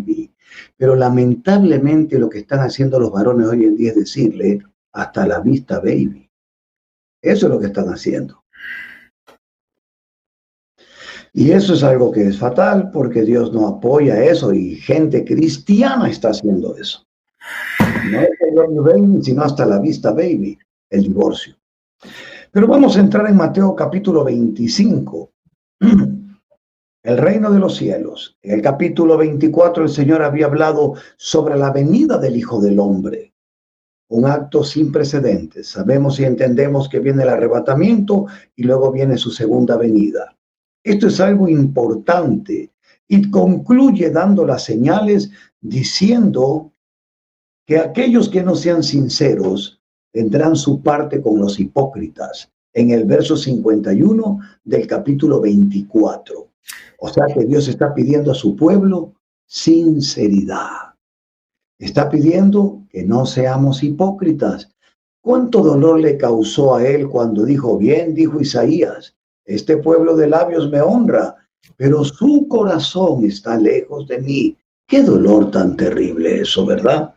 baby. Pero lamentablemente lo que están haciendo los varones hoy en día es decirle hasta la vista baby. Eso es lo que están haciendo. Y eso es algo que es fatal porque Dios no apoya eso y gente cristiana está haciendo eso. No es el baby, sino hasta la vista baby, el divorcio. Pero vamos a entrar en Mateo capítulo 25. El reino de los cielos. En el capítulo 24 el Señor había hablado sobre la venida del Hijo del Hombre. Un acto sin precedentes. Sabemos y entendemos que viene el arrebatamiento y luego viene su segunda venida. Esto es algo importante y concluye dando las señales diciendo que aquellos que no sean sinceros tendrán su parte con los hipócritas en el verso 51 del capítulo 24. O sea que Dios está pidiendo a su pueblo sinceridad. Está pidiendo que no seamos hipócritas. ¿Cuánto dolor le causó a él cuando dijo, bien, dijo Isaías, este pueblo de labios me honra, pero su corazón está lejos de mí. Qué dolor tan terrible eso, ¿verdad?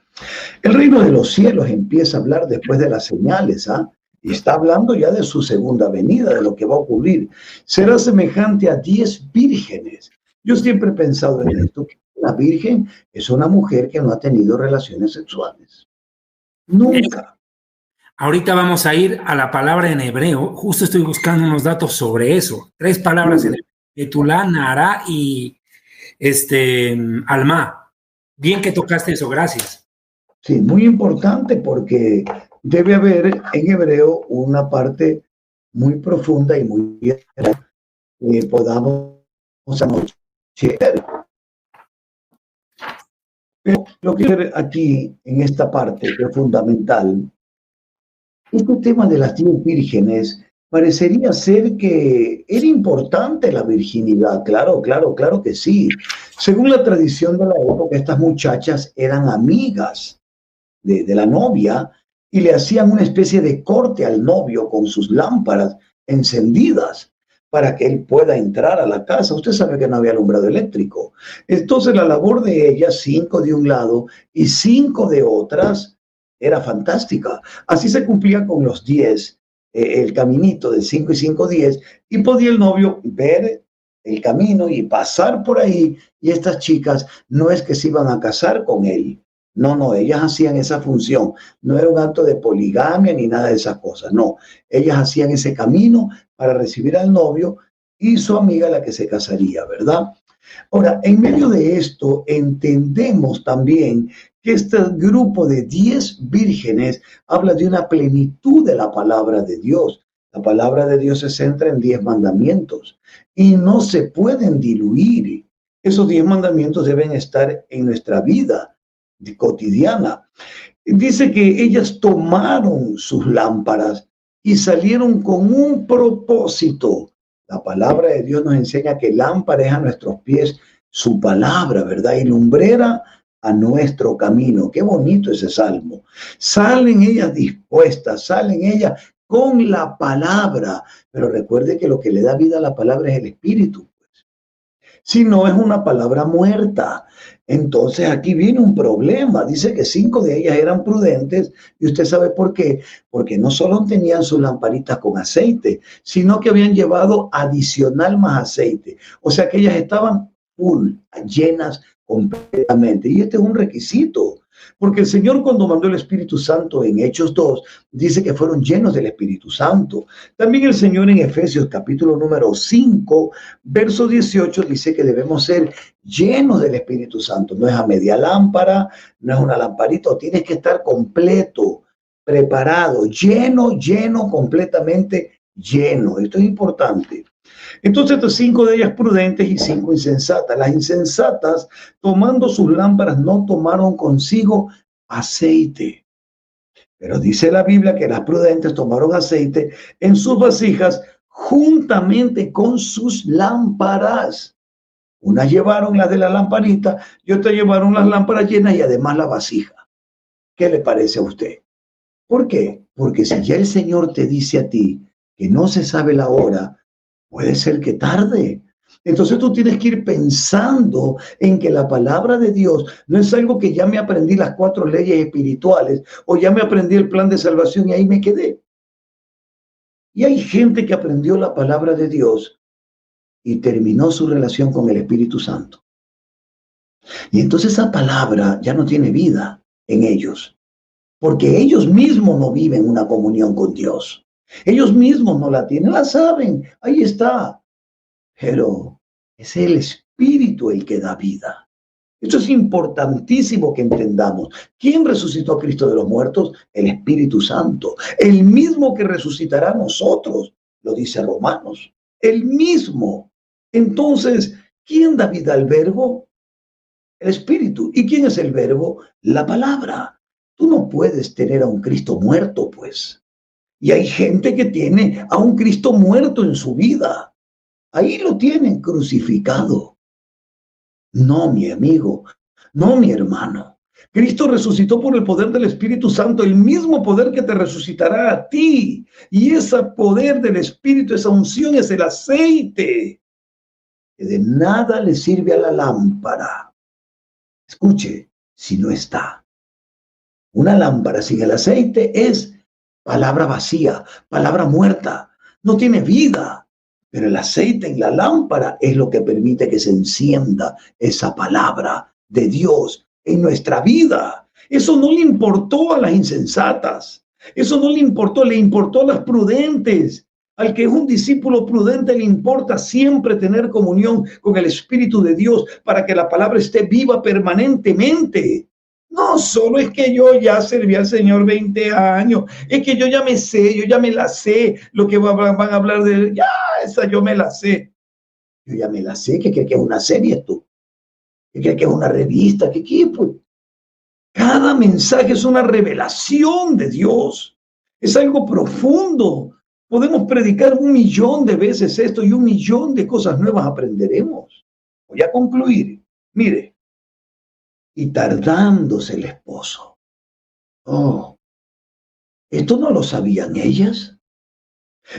El reino de los cielos empieza a hablar después de las señales, ¿ah? Y está hablando ya de su segunda venida, de lo que va a ocurrir. Será semejante a diez vírgenes. Yo siempre he pensado en esto, que la virgen es una mujer que no ha tenido relaciones sexuales. Nunca. Ahorita vamos a ir a la palabra en hebreo. Justo estoy buscando unos datos sobre eso. Tres palabras en hebreo. Etulá, Nara y este, Alma. Bien que tocaste eso, gracias. Sí, muy importante porque debe haber en hebreo una parte muy profunda y muy que podamos anochecer. Pero lo que aquí en esta parte que es fundamental este tema de las diez vírgenes parecería ser que era importante la virginidad. Claro, claro, claro que sí. Según la tradición de la época, estas muchachas eran amigas de, de la novia y le hacían una especie de corte al novio con sus lámparas encendidas para que él pueda entrar a la casa. Usted sabe que no había alumbrado eléctrico. Entonces la labor de ellas, cinco de un lado y cinco de otras, era fantástica. Así se cumplía con los 10, eh, el caminito de 5 y 5, 10, y podía el novio ver el camino y pasar por ahí, y estas chicas no es que se iban a casar con él, no, no, ellas hacían esa función, no era un acto de poligamia ni nada de esas cosas, no, ellas hacían ese camino para recibir al novio y su amiga la que se casaría, ¿verdad? Ahora, en medio de esto, entendemos también que este grupo de diez vírgenes habla de una plenitud de la palabra de Dios. La palabra de Dios se centra en diez mandamientos y no se pueden diluir. Esos diez mandamientos deben estar en nuestra vida cotidiana. Dice que ellas tomaron sus lámparas y salieron con un propósito. La palabra de Dios nos enseña que lámpara es a nuestros pies su palabra, ¿verdad? Y lumbrera a nuestro camino. Qué bonito ese salmo. Salen ellas dispuestas, salen ellas con la palabra, pero recuerde que lo que le da vida a la palabra es el espíritu. Pues. Si no es una palabra muerta, entonces aquí viene un problema. Dice que cinco de ellas eran prudentes y usted sabe por qué. Porque no solo tenían sus lamparitas con aceite, sino que habían llevado adicional más aceite. O sea que ellas estaban full, llenas completamente. Y este es un requisito, porque el Señor cuando mandó el Espíritu Santo en Hechos 2, dice que fueron llenos del Espíritu Santo. También el Señor en Efesios capítulo número 5, verso 18, dice que debemos ser llenos del Espíritu Santo. No es a media lámpara, no es una lamparita, tienes que estar completo, preparado, lleno, lleno, completamente lleno. Esto es importante. Entonces, cinco de ellas prudentes y cinco insensatas. Las insensatas, tomando sus lámparas, no tomaron consigo aceite. Pero dice la Biblia que las prudentes tomaron aceite en sus vasijas juntamente con sus lámparas. Unas llevaron las de la lamparita y otras llevaron las lámparas llenas y además la vasija. ¿Qué le parece a usted? ¿Por qué? Porque si ya el Señor te dice a ti que no se sabe la hora, Puede ser que tarde. Entonces tú tienes que ir pensando en que la palabra de Dios no es algo que ya me aprendí las cuatro leyes espirituales o ya me aprendí el plan de salvación y ahí me quedé. Y hay gente que aprendió la palabra de Dios y terminó su relación con el Espíritu Santo. Y entonces esa palabra ya no tiene vida en ellos, porque ellos mismos no viven una comunión con Dios. Ellos mismos no la tienen, la saben, ahí está. Pero es el Espíritu el que da vida. Eso es importantísimo que entendamos. ¿Quién resucitó a Cristo de los muertos? El Espíritu Santo. El mismo que resucitará a nosotros, lo dice Romanos. El mismo. Entonces, ¿quién da vida al verbo? El Espíritu. ¿Y quién es el verbo? La palabra. Tú no puedes tener a un Cristo muerto, pues. Y hay gente que tiene a un Cristo muerto en su vida. Ahí lo tienen crucificado. No, mi amigo, no, mi hermano. Cristo resucitó por el poder del Espíritu Santo, el mismo poder que te resucitará a ti. Y ese poder del Espíritu, esa unción es el aceite, que de nada le sirve a la lámpara. Escuche, si no está. Una lámpara sin el aceite es palabra vacía, palabra muerta, no tiene vida. Pero el aceite en la lámpara es lo que permite que se encienda esa palabra de Dios en nuestra vida. Eso no le importó a las insensatas. Eso no le importó, le importó a las prudentes. Al que es un discípulo prudente le importa siempre tener comunión con el Espíritu de Dios para que la palabra esté viva permanentemente. No, solo es que yo ya serví al Señor 20 años, es que yo ya me sé, yo ya me la sé, lo que van, a hablar de, ya, esa yo me la sé. Yo ya me la sé, que cree que es una serie tú, que cree que es una revista, qué, pues. Cada mensaje es una revelación de Dios, es algo profundo. Podemos predicar un millón de veces esto y un millón de cosas nuevas aprenderemos. Voy a concluir. Mire, y tardándose el esposo. Oh, ¿esto no lo sabían ellas?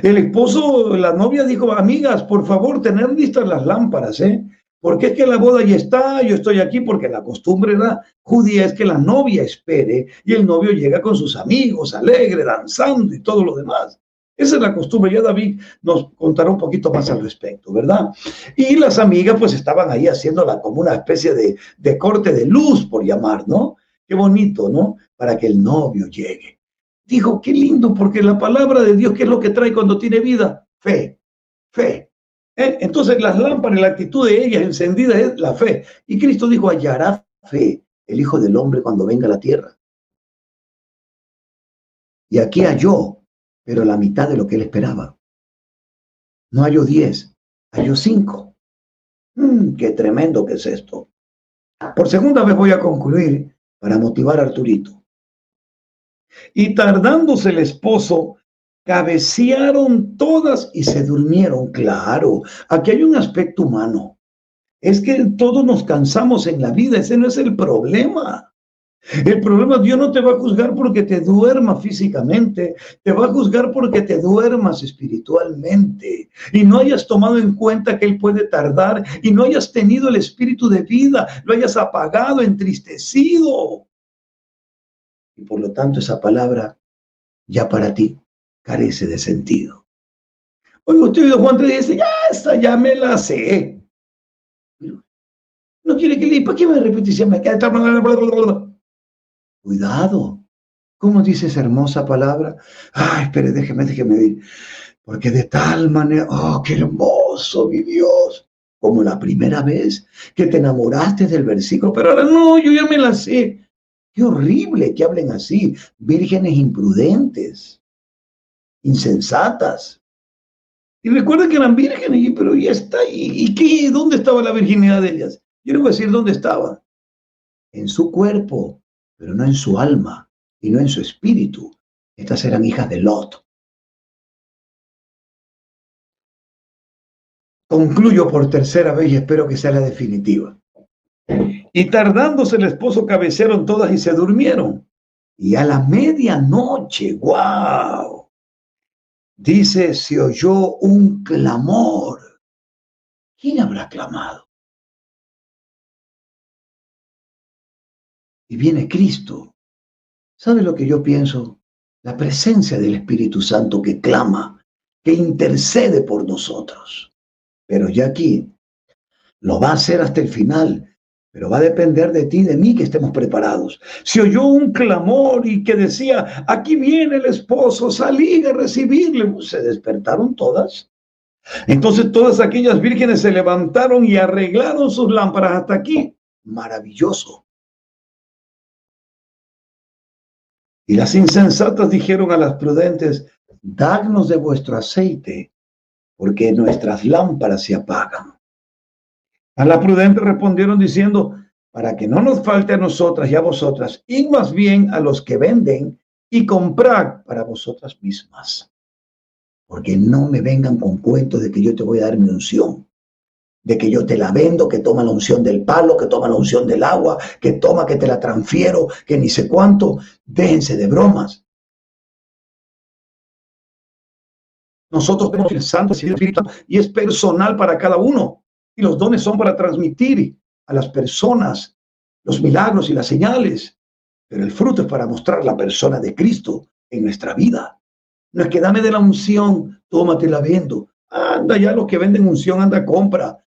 El esposo, la novia dijo, amigas, por favor, tener listas las lámparas, ¿eh? Porque es que la boda ya está, yo estoy aquí porque la costumbre judía es que la novia espere y el novio llega con sus amigos, alegre, danzando y todo lo demás. Esa es la costumbre. Ya David nos contará un poquito más al respecto, ¿verdad? Y las amigas pues estaban ahí haciéndola como una especie de, de corte de luz, por llamar, ¿no? Qué bonito, ¿no? Para que el novio llegue. Dijo, qué lindo, porque la palabra de Dios, ¿qué es lo que trae cuando tiene vida? Fe, fe. ¿Eh? Entonces las lámparas, la actitud de ellas encendida es la fe. Y Cristo dijo, hallará fe el Hijo del Hombre cuando venga a la tierra. Y aquí halló pero la mitad de lo que él esperaba. No halló diez, halló cinco. Mm, qué tremendo que es esto. Por segunda vez voy a concluir para motivar a Arturito. Y tardándose el esposo, cabecearon todas y se durmieron. Claro, aquí hay un aspecto humano. Es que todos nos cansamos en la vida, ese no es el problema. El problema, Dios no te va a juzgar porque te duerma físicamente, te va a juzgar porque te duermas espiritualmente y no hayas tomado en cuenta que Él puede tardar y no hayas tenido el espíritu de vida, lo hayas apagado, entristecido. Y por lo tanto esa palabra ya para ti carece de sentido. Oye, usted Juan 3 dice, ya esta ya me la sé. No quiere que le, ¿para qué me repite? Se me queda Cuidado. ¿Cómo dice esa hermosa palabra? Ay, espere, déjeme, déjeme ir. Porque de tal manera, oh, qué hermoso, mi Dios. Como la primera vez que te enamoraste del versículo, pero ahora no, yo ya me la sé. Qué horrible que hablen así, vírgenes imprudentes, insensatas. Y recuerden que eran vírgenes, pero ya está. ¿Y, y qué? ¿Dónde estaba la virginidad de ellas? Yo les voy a decir dónde estaba. En su cuerpo, pero no en su alma y no en su espíritu. Estas eran hijas de Lot. Concluyo por tercera vez y espero que sea la definitiva. Y tardándose el esposo cabecearon todas y se durmieron. Y a la medianoche, wow, dice, se oyó un clamor. ¿quién habrá clamado? Y viene Cristo. ¿Sabe lo que yo pienso? La presencia del Espíritu Santo que clama, que intercede por nosotros. Pero ya aquí lo va a hacer hasta el final, pero va a depender de ti, de mí, que estemos preparados. Si oyó un clamor y que decía, aquí viene el esposo, salí a recibirle, se despertaron todas. Entonces todas aquellas vírgenes se levantaron y arreglaron sus lámparas hasta aquí. Maravilloso. Y las insensatas dijeron a las prudentes, dadnos de vuestro aceite, porque nuestras lámparas se apagan. A la prudente respondieron diciendo, para que no nos falte a nosotras y a vosotras, y más bien a los que venden y comprad para vosotras mismas. Porque no me vengan con cuentos de que yo te voy a dar mi unción, de que yo te la vendo, que toma la unción del palo, que toma la unción del agua, que toma, que te la transfiero, que ni sé cuánto. Déjense de bromas. Nosotros tenemos el Santo Espíritu y es personal para cada uno. Y los dones son para transmitir a las personas los milagros y las señales. Pero el fruto es para mostrar la persona de Cristo en nuestra vida. No es que dame de la unción, la viendo. Anda ya los que venden unción, anda compra.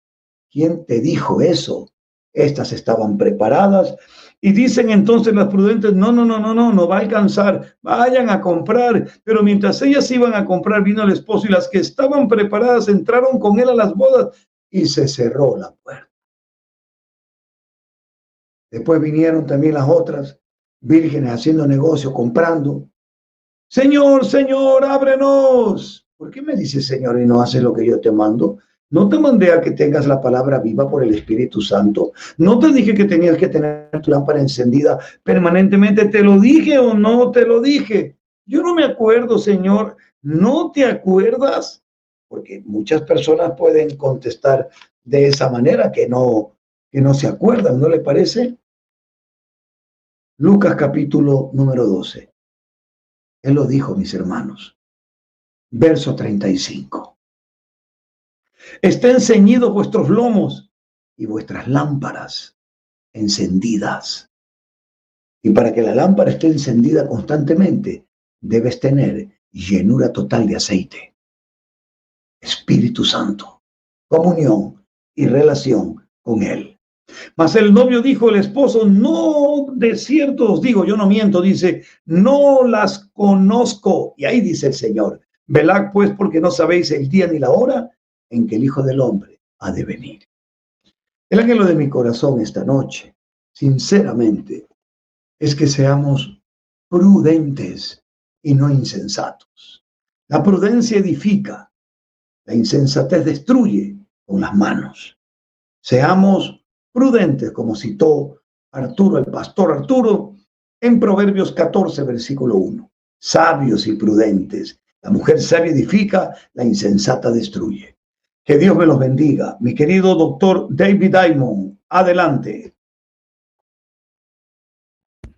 ¿Quién te dijo eso? Estas estaban preparadas y dicen entonces las prudentes, no, no, no, no, no, no va a alcanzar, vayan a comprar. Pero mientras ellas iban a comprar, vino el esposo y las que estaban preparadas entraron con él a las bodas y se cerró la puerta. Después vinieron también las otras vírgenes haciendo negocio, comprando. Señor, Señor, ábrenos. ¿Por qué me dices Señor y no haces lo que yo te mando? No te mandé a que tengas la palabra viva por el Espíritu Santo. No te dije que tenías que tener tu lámpara encendida permanentemente. ¿Te lo dije o no te lo dije? Yo no me acuerdo, Señor. ¿No te acuerdas? porque muchas personas pueden contestar de esa manera que no, que no se acuerdan, ¿no le parece? Lucas capítulo número 12. Él lo dijo, mis hermanos. Verso 35. Estén ceñidos vuestros lomos y vuestras lámparas encendidas. Y para que la lámpara esté encendida constantemente, debes tener llenura total de aceite. Espíritu Santo, comunión y relación con Él. Mas el novio dijo, el esposo, no de cierto os digo, yo no miento, dice, no las conozco. Y ahí dice el Señor, velad pues porque no sabéis el día ni la hora en que el Hijo del Hombre ha de venir. El ángel de mi corazón esta noche, sinceramente, es que seamos prudentes y no insensatos. La prudencia edifica, la insensatez destruye con las manos. Seamos prudentes, como citó Arturo, el pastor Arturo, en Proverbios 14, versículo 1. Sabios y prudentes. La mujer sabia edifica, la insensata destruye. Que Dios me los bendiga. Mi querido doctor David Diamond, adelante.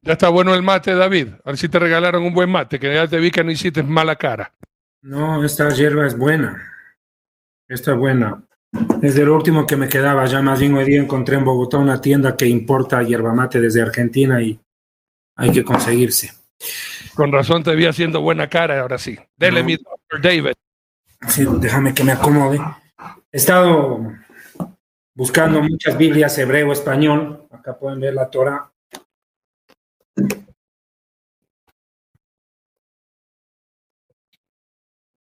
Ya está bueno el mate, David. A ver si te regalaron un buen mate, que ya te vi que no hiciste mala cara. No, esta hierba es buena. Esta es buena. Desde el último que me quedaba, ya más bien hoy día encontré en Bogotá una tienda que importa yerba mate desde Argentina y hay que conseguirse. Con razón te vi haciendo buena cara, ahora sí. Dele mi doctor David. Sí, déjame que me acomode. He estado buscando muchas Biblias hebreo, español. Acá pueden ver la Torah.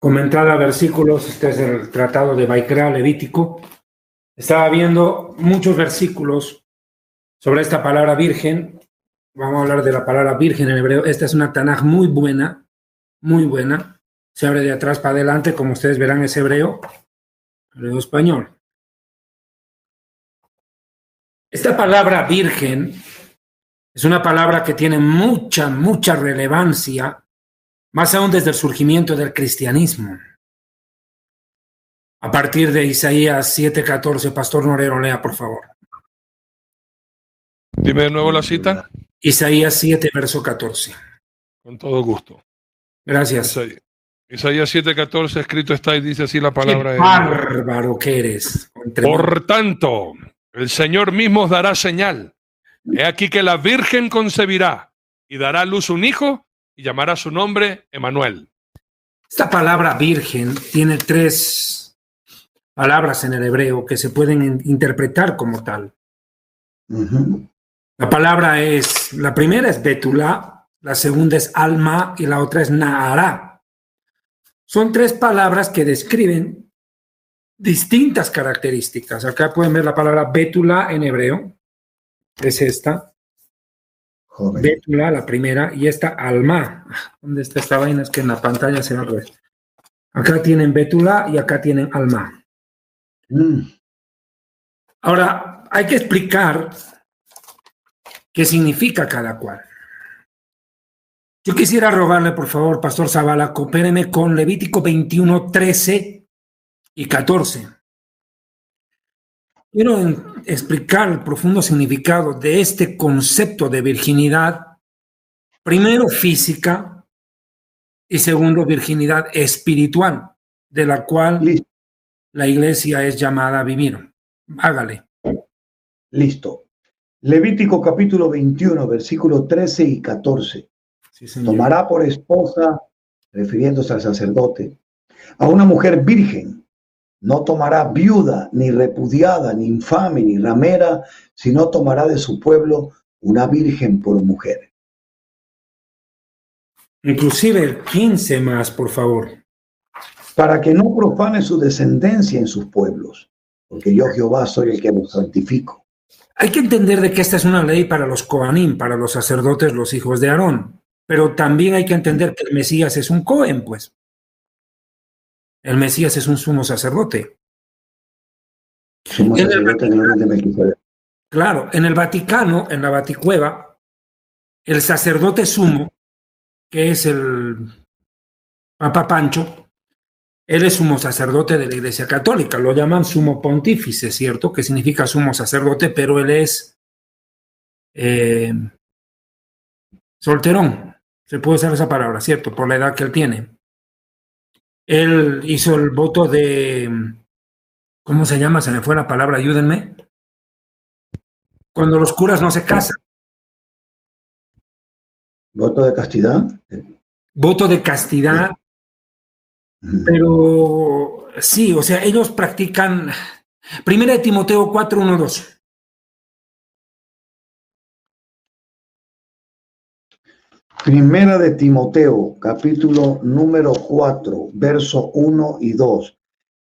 comentada versículos, este es el tratado de Baikra Levítico. Estaba viendo muchos versículos sobre esta palabra virgen. Vamos a hablar de la palabra virgen en hebreo. Esta es una Tanaj muy buena, muy buena. Se abre de atrás para adelante, como ustedes verán, es hebreo, hebreo español. Esta palabra virgen es una palabra que tiene mucha, mucha relevancia más aún desde el surgimiento del cristianismo. A partir de Isaías 7:14, Pastor Norero, lea por favor. Dime de nuevo la cita. Isaías 7, verso 14. Con todo gusto. Gracias. Isaías 7:14 escrito está y dice así la palabra Qué de bárbaro que eres. Por tanto, el Señor mismo os dará señal. He aquí que la Virgen concebirá y dará a luz un hijo y llamará su nombre Emanuel. Esta palabra virgen tiene tres palabras en el hebreo que se pueden in- interpretar como tal. La palabra es, la primera es Betulá, la segunda es Alma y la otra es Nahará. Son tres palabras que describen distintas características. Acá pueden ver la palabra Betulá en hebreo, es esta. Joven. Betula, la primera, y esta Alma. ¿Dónde está esta vaina? Es que en la pantalla se va al revés. Acá tienen Betula y acá tienen Alma. Mm. Ahora, hay que explicar qué significa cada cual. Yo quisiera rogarle, por favor, Pastor Zavala, coopéreme con Levítico 21, 13 y 14. Quiero explicar el profundo significado de este concepto de virginidad, primero física y segundo virginidad espiritual, de la cual Listo. la iglesia es llamada a vivir. Hágale. Listo. Levítico capítulo 21, versículo 13 y 14. Sí. Tomará por esposa, refiriéndose al sacerdote, a una mujer virgen. No tomará viuda, ni repudiada, ni infame, ni ramera, sino tomará de su pueblo una virgen por mujer. Inclusive el 15 más, por favor. Para que no profane su descendencia en sus pueblos, porque yo Jehová soy el que los santifico. Hay que entender de que esta es una ley para los Coanim, para los sacerdotes, los hijos de Aarón. Pero también hay que entender que el Mesías es un Cohen, pues. El Mesías es un sumo sacerdote. En el de Melquisedec. Claro, en el Vaticano, en la Vaticueva, el sacerdote sumo, que es el Papa Pancho, él es sumo sacerdote de la Iglesia Católica. Lo llaman sumo pontífice, ¿cierto? Que significa sumo sacerdote, pero él es eh, solterón. Se puede usar esa palabra, ¿cierto? Por la edad que él tiene. Él hizo el voto de. ¿Cómo se llama? Se me fue la palabra, ayúdenme. Cuando los curas no se casan. Voto de castidad. Voto de castidad, pero sí, o sea, ellos practican. Primera de Timoteo 4, 1, 2. Primera de Timoteo, capítulo número 4, verso 1 y 2.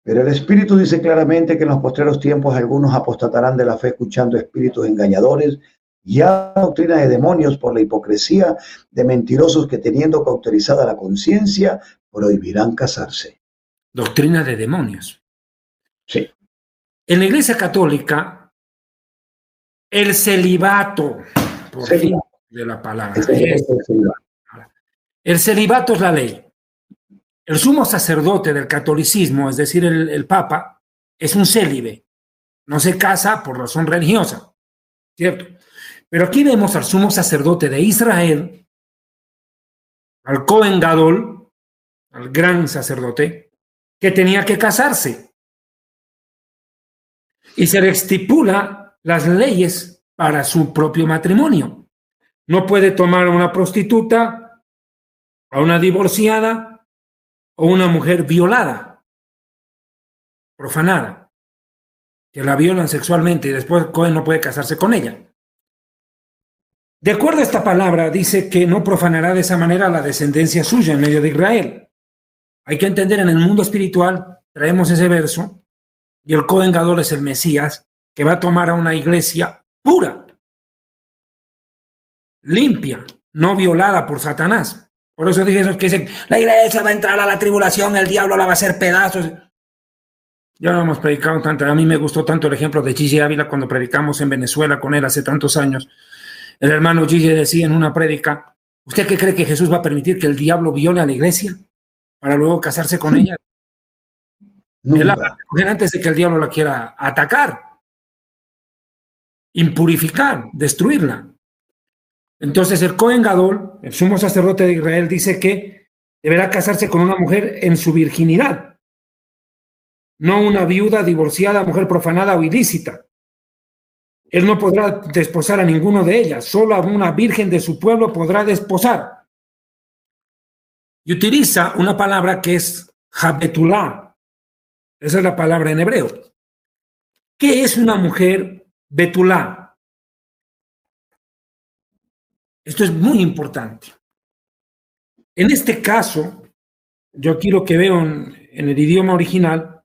Pero el Espíritu dice claramente que en los postreros tiempos algunos apostatarán de la fe escuchando espíritus engañadores y a doctrina de demonios por la hipocresía de mentirosos que teniendo cauterizada la conciencia prohibirán casarse. Doctrina de demonios. Sí. En la Iglesia Católica, el celibato, por fin. De la palabra. Es- el celibato es la ley. El sumo sacerdote del catolicismo, es decir, el, el papa, es un célibe. No se casa por razón religiosa, ¿cierto? Pero aquí vemos al sumo sacerdote de Israel, al Cohen Gadol, al gran sacerdote, que tenía que casarse. Y se le estipula las leyes para su propio matrimonio. No puede tomar a una prostituta, a una divorciada o una mujer violada, profanada, que la violan sexualmente y después Cohen no puede casarse con ella. De acuerdo a esta palabra, dice que no profanará de esa manera la descendencia suya en medio de Israel. Hay que entender en el mundo espiritual, traemos ese verso, y el Cohen Gadol es el Mesías, que va a tomar a una iglesia pura, limpia, no violada por Satanás. Por eso dije esos que dicen, la iglesia va a entrar a la tribulación, el diablo la va a hacer pedazos. Ya lo hemos predicado tanto, a mí me gustó tanto el ejemplo de Gigi Ávila cuando predicamos en Venezuela con él hace tantos años. El hermano Gigi decía en una prédica, ¿usted qué cree que Jesús va a permitir que el diablo viole a la iglesia para luego casarse con ella? Él la va a Nunca. recoger antes de que el diablo la quiera atacar, impurificar, destruirla. Entonces el Cohen Gadol, el sumo sacerdote de Israel, dice que deberá casarse con una mujer en su virginidad, no una viuda divorciada, mujer profanada o ilícita. Él no podrá desposar a ninguno de ellas, solo a una virgen de su pueblo podrá desposar. Y utiliza una palabra que es Jabetulá. Esa es la palabra en hebreo. ¿Qué es una mujer betulá? Esto es muy importante. En este caso, yo aquí lo que veo en, el idioma original,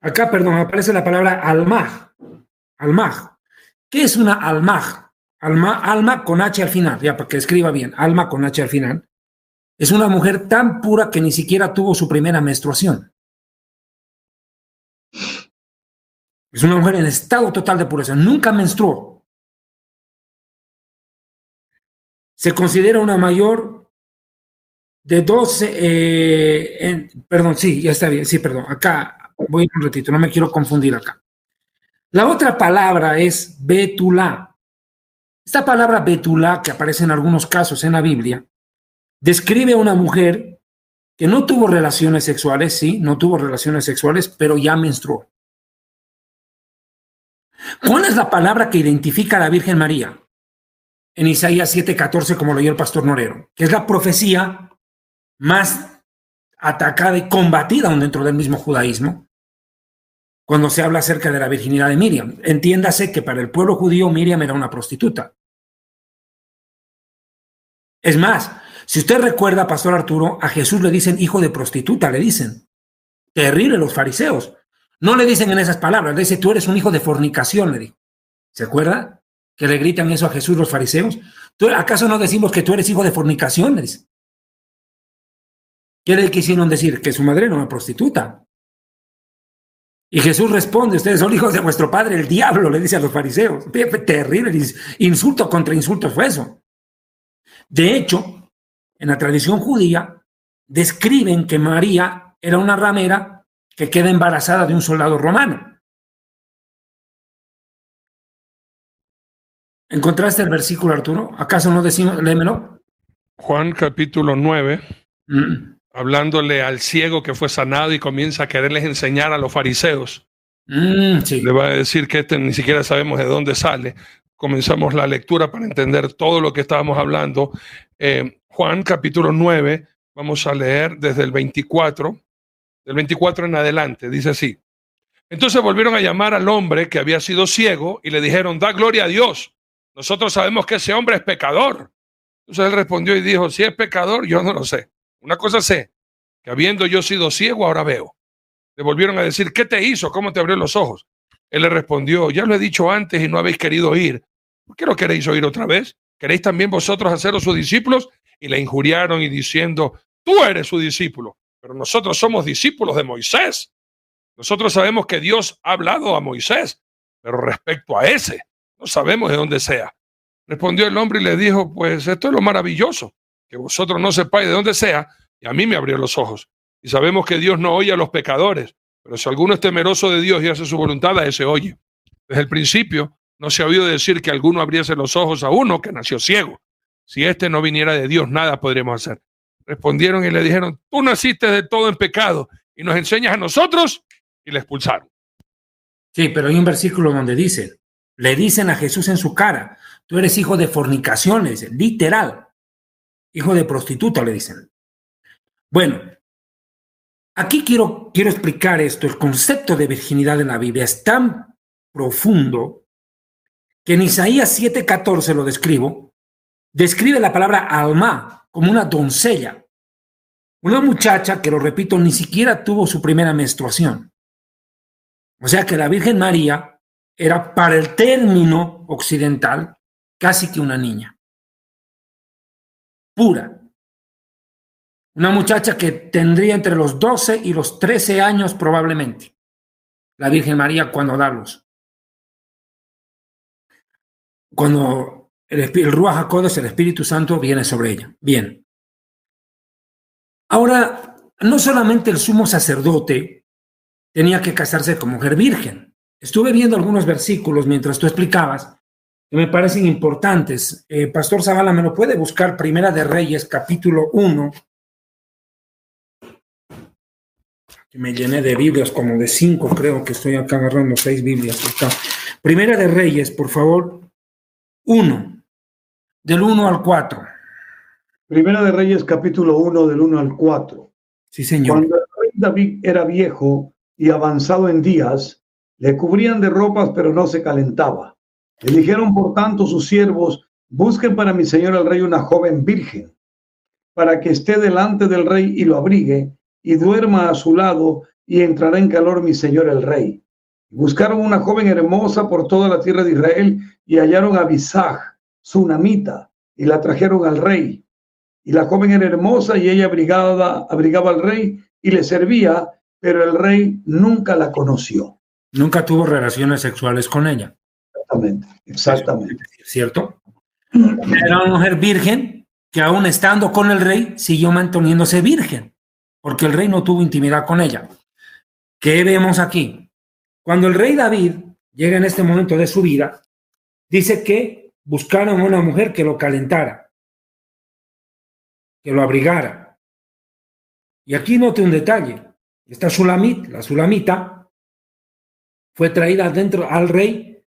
acá, perdón, aparece la palabra almaj. Almaj. ¿Qué es una almaj? Alma, alma con H al final, ya para que escriba bien, alma con H al final. Es una mujer tan pura que ni siquiera tuvo su primera menstruación. Es una mujer en estado total de pureza, nunca menstruó. Se considera una mayor de 12, eh, perdón, sí, ya está bien, sí, perdón, acá voy un ratito, no me quiero confundir acá. La otra palabra es betulá. Esta palabra betulá, que aparece en algunos casos en la Biblia, describe a una mujer que no tuvo relaciones sexuales, sí, no tuvo relaciones sexuales, pero ya menstruó. ¿Cuál es la palabra que identifica a la Virgen María? En Isaías 7:14, como leyó el pastor Norero, que es la profecía más atacada y combatida dentro del mismo judaísmo, cuando se habla acerca de la virginidad de Miriam. Entiéndase que para el pueblo judío Miriam era una prostituta. Es más, si usted recuerda, Pastor Arturo, a Jesús le dicen hijo de prostituta, le dicen. Terrible los fariseos. No le dicen en esas palabras, le dice, tú eres un hijo de fornicación, le dijo. ¿Se acuerda? Que le gritan eso a Jesús los fariseos. ¿Tú, ¿Acaso no decimos que tú eres hijo de dice. ¿Qué le quisieron decir? Que su madre era una prostituta. Y Jesús responde, ustedes son hijos de vuestro padre, el diablo, le dice a los fariseos. Terrible, insulto contra insulto fue eso. De hecho, en la tradición judía, describen que María era una ramera que queda embarazada de un soldado romano. ¿Encontraste el versículo, Arturo? ¿Acaso no decimos, léemelo? Juan capítulo 9, mm. hablándole al ciego que fue sanado y comienza a quererles enseñar a los fariseos. Mm, Le va a decir que este ni siquiera sabemos de dónde sale. Comenzamos la lectura para entender todo lo que estábamos hablando. Eh, Juan capítulo 9, vamos a leer desde el 24 del 24 en adelante, dice así. Entonces volvieron a llamar al hombre que había sido ciego y le dijeron, da gloria a Dios. Nosotros sabemos que ese hombre es pecador. Entonces él respondió y dijo, si es pecador, yo no lo sé. Una cosa sé, que habiendo yo sido ciego, ahora veo. Le volvieron a decir, ¿qué te hizo? ¿Cómo te abrió los ojos? Él le respondió, ya lo he dicho antes y no habéis querido oír. ¿Por qué lo queréis oír otra vez? ¿Queréis también vosotros haceros sus discípulos? Y le injuriaron y diciendo, tú eres su discípulo pero nosotros somos discípulos de Moisés. Nosotros sabemos que Dios ha hablado a Moisés, pero respecto a ese, sabemos de dónde sea. Respondió el hombre y le dijo, pues esto es lo maravilloso, que vosotros no sepáis de dónde sea, y a mí me abrió los ojos. Y sabemos que Dios no oye a los pecadores, pero si alguno es temeroso de Dios y hace su voluntad, a ese oye. Desde el principio no se ha oído decir que alguno abriese los ojos a uno que nació ciego. Si éste no viniera de Dios, nada podremos hacer. Respondieron y le dijeron, tú naciste de todo en pecado y nos enseñas a nosotros y le expulsaron. Sí, pero hay un versículo donde dice, le dicen a Jesús en su cara, tú eres hijo de fornicaciones, literal, hijo de prostituta, le dicen. Bueno, aquí quiero, quiero explicar esto, el concepto de virginidad en la Biblia es tan profundo que en Isaías 7:14 lo describo, describe la palabra alma, como una doncella, una muchacha que, lo repito, ni siquiera tuvo su primera menstruación. O sea que la Virgen María era para el término occidental casi que una niña. Pura. Una muchacha que tendría entre los 12 y los 13 años probablemente. La Virgen María cuando da luz. Cuando el, el Ruach el Espíritu Santo, viene sobre ella. Bien. Ahora, no solamente el sumo sacerdote tenía que casarse con mujer virgen. Estuve viendo algunos versículos mientras tú explicabas que me parecen importantes. Eh, Pastor Zavala, ¿me lo puede buscar? Primera de Reyes, capítulo 1. Me llené de Biblias, como de cinco, creo que estoy acá agarrando seis Biblias. Primera de Reyes, por favor, 1, del 1 al 4. Primera de Reyes, capítulo 1, del 1 al 4. Sí, señor. Cuando el rey David era viejo y avanzado en días, le cubrían de ropas, pero no se calentaba. Le dijeron, por tanto, sus siervos, busquen para mi señor el rey una joven virgen, para que esté delante del rey y lo abrigue, y duerma a su lado, y entrará en calor mi señor el rey. Buscaron una joven hermosa por toda la tierra de Israel, y hallaron a Bisaj, namita, y la trajeron al rey. Y la joven era hermosa, y ella abrigaba al rey, y le servía, pero el rey nunca la conoció. Nunca tuvo relaciones sexuales con ella. Exactamente, exactamente. ¿Cierto? Era una mujer virgen que aún estando con el rey siguió manteniéndose virgen, porque el rey no tuvo intimidad con ella. ¿Qué vemos aquí? Cuando el rey David llega en este momento de su vida, dice que buscaron una mujer que lo calentara, que lo abrigara. Y aquí note un detalle. Esta Sulamit, la Sulamita, fue traída dentro al rey.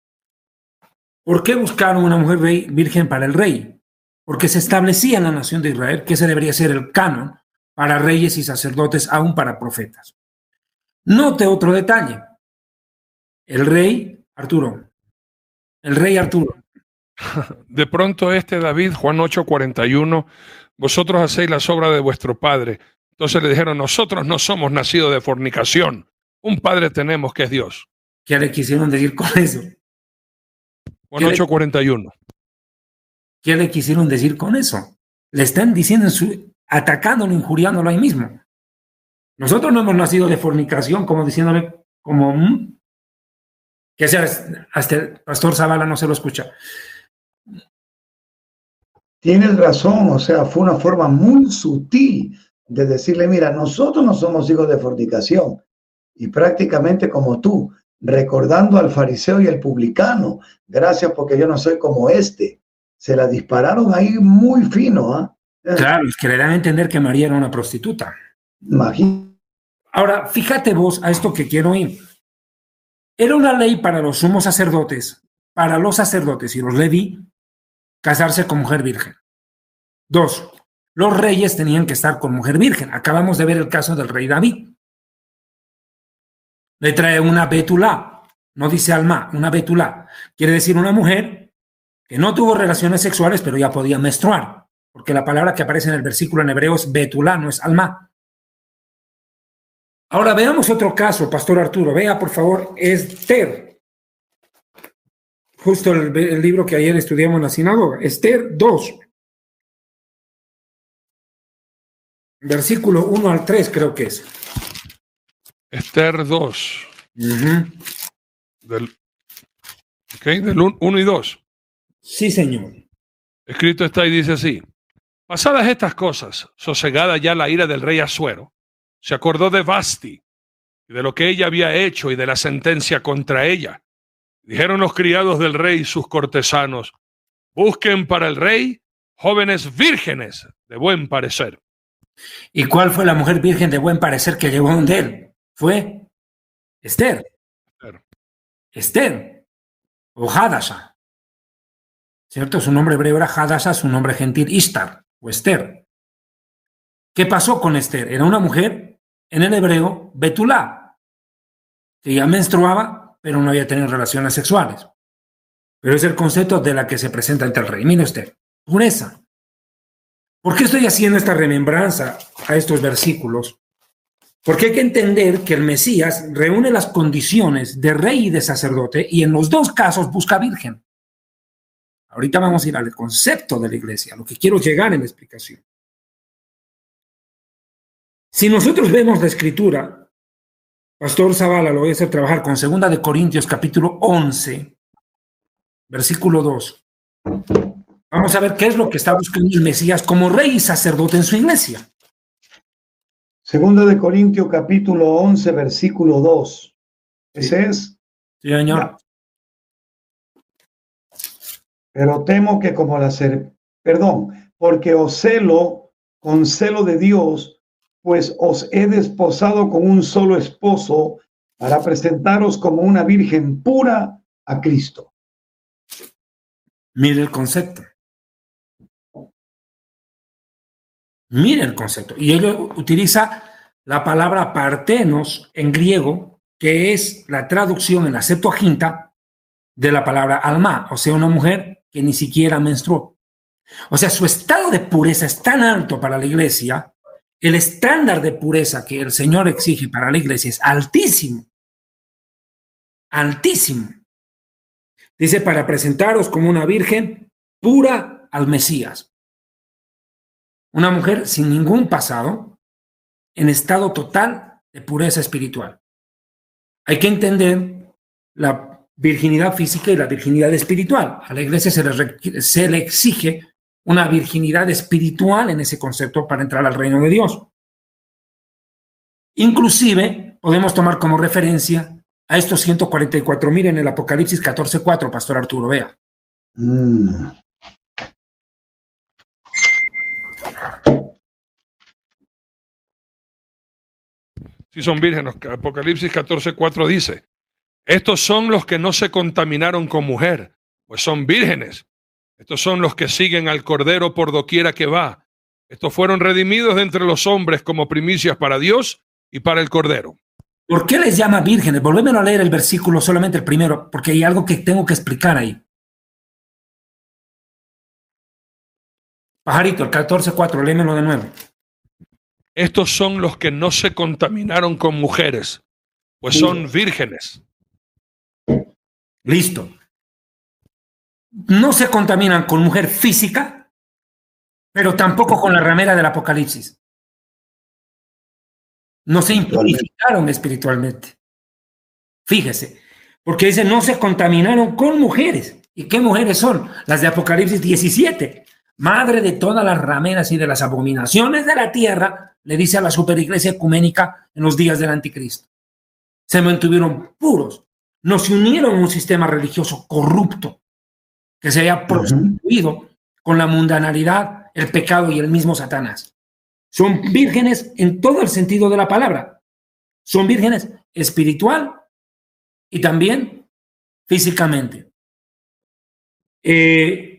¿Por qué buscaron una mujer virgen para el rey? Porque se establecía en la nación de Israel que ese debería ser el canon para reyes y sacerdotes, aún para profetas. Note otro detalle. El rey Arturo. El rey Arturo. De pronto este David, Juan 8:41, vosotros hacéis las obras de vuestro padre. Entonces le dijeron, nosotros no somos nacidos de fornicación. Un padre tenemos que es Dios. ¿Qué le quisieron decir con eso? Juan 8:41. ¿Qué le quisieron decir con eso? Le están diciendo, su, atacándolo, injuriándolo ahí mismo. Nosotros no hemos nacido de fornicación, como diciéndole, como, mm, que sea, hasta el pastor Zavala no se lo escucha. Tienes razón, o sea, fue una forma muy sutil de decirle, mira, nosotros no somos hijos de fornicación. Y prácticamente como tú, recordando al fariseo y al publicano, gracias porque yo no soy como este. Se la dispararon ahí muy fino. ¿ah? Claro, es que le dan a entender que María era una prostituta. Imagínate. Ahora, fíjate vos a esto que quiero ir. Era una ley para los sumos sacerdotes, para los sacerdotes y los leví, casarse con mujer virgen. Dos, los reyes tenían que estar con mujer virgen. Acabamos de ver el caso del rey David le trae una betulá, no dice alma, una betulá. Quiere decir una mujer que no tuvo relaciones sexuales, pero ya podía menstruar, porque la palabra que aparece en el versículo en hebreo es betulá, no es alma. Ahora veamos otro caso, Pastor Arturo. Vea, por favor, Esther. Justo el, el libro que ayer estudiamos en la sinagoga. Esther 2. Versículo 1 al 3 creo que es. Esther 2. Del, ok, del 1 y 2. Sí, señor. Escrito está y dice así. Pasadas estas cosas, sosegada ya la ira del rey Asuero, se acordó de Basti y de lo que ella había hecho y de la sentencia contra ella. Dijeron los criados del rey y sus cortesanos, busquen para el rey jóvenes vírgenes de buen parecer. ¿Y cuál fue la mujer virgen de buen parecer que llegó donde él? Fue Esther. Esther. o Hadasha. ¿Cierto? Su nombre hebreo era Hadasha, su nombre gentil Istar o Esther. ¿Qué pasó con Esther? Era una mujer en el hebreo Betulá, que ya menstruaba, pero no había tenido relaciones sexuales. Pero es el concepto de la que se presenta ante el rey. Mire usted, pureza. ¿Por qué estoy haciendo esta remembranza a estos versículos? Porque hay que entender que el Mesías reúne las condiciones de rey y de sacerdote y en los dos casos busca virgen. Ahorita vamos a ir al concepto de la iglesia, lo que quiero llegar en la explicación. Si nosotros vemos la escritura, Pastor Zavala lo voy a hacer trabajar con Segunda de Corintios capítulo 11, versículo 2. Vamos a ver qué es lo que está buscando el Mesías como rey y sacerdote en su iglesia. Segunda de Corintios capítulo 11, versículo 2. Ese es. Sí, señor. Pero temo que como la ser, perdón, porque os celo con celo de Dios, pues os he desposado con un solo esposo para presentaros como una virgen pura a Cristo. Mire el concepto. Mire el concepto. Y él utiliza la palabra partenos en griego, que es la traducción en la Septuaginta de la palabra alma, o sea, una mujer que ni siquiera menstruó. O sea, su estado de pureza es tan alto para la iglesia, el estándar de pureza que el Señor exige para la iglesia es altísimo. Altísimo. Dice, para presentaros como una virgen pura al Mesías. Una mujer sin ningún pasado, en estado total de pureza espiritual. Hay que entender la virginidad física y la virginidad espiritual. A la iglesia se le, se le exige una virginidad espiritual en ese concepto para entrar al reino de Dios. Inclusive podemos tomar como referencia a estos 144 mil en el Apocalipsis 14.4, Pastor Arturo, vea. Mm. Si son vírgenes, Apocalipsis 14.4 dice, estos son los que no se contaminaron con mujer, pues son vírgenes. Estos son los que siguen al Cordero por doquiera que va. Estos fueron redimidos de entre los hombres como primicias para Dios y para el Cordero. ¿Por qué les llama vírgenes? Volveme a leer el versículo, solamente el primero, porque hay algo que tengo que explicar ahí. Pajarito, el 14.4, léemelo de nuevo. Estos son los que no se contaminaron con mujeres, pues son vírgenes. Listo. No se contaminan con mujer física, pero tampoco con la ramera del Apocalipsis no se impurificaron espiritualmente. Fíjese, porque dice, no se contaminaron con mujeres. ¿Y qué mujeres son? Las de Apocalipsis 17. Madre de todas las rameras y de las abominaciones de la tierra, le dice a la superiglesia ecuménica en los días del anticristo. Se mantuvieron puros, no se unieron a un sistema religioso corrupto que se había prostituido con la mundanalidad, el pecado y el mismo Satanás. Son vírgenes en todo el sentido de la palabra. Son vírgenes espiritual y también físicamente. Eh,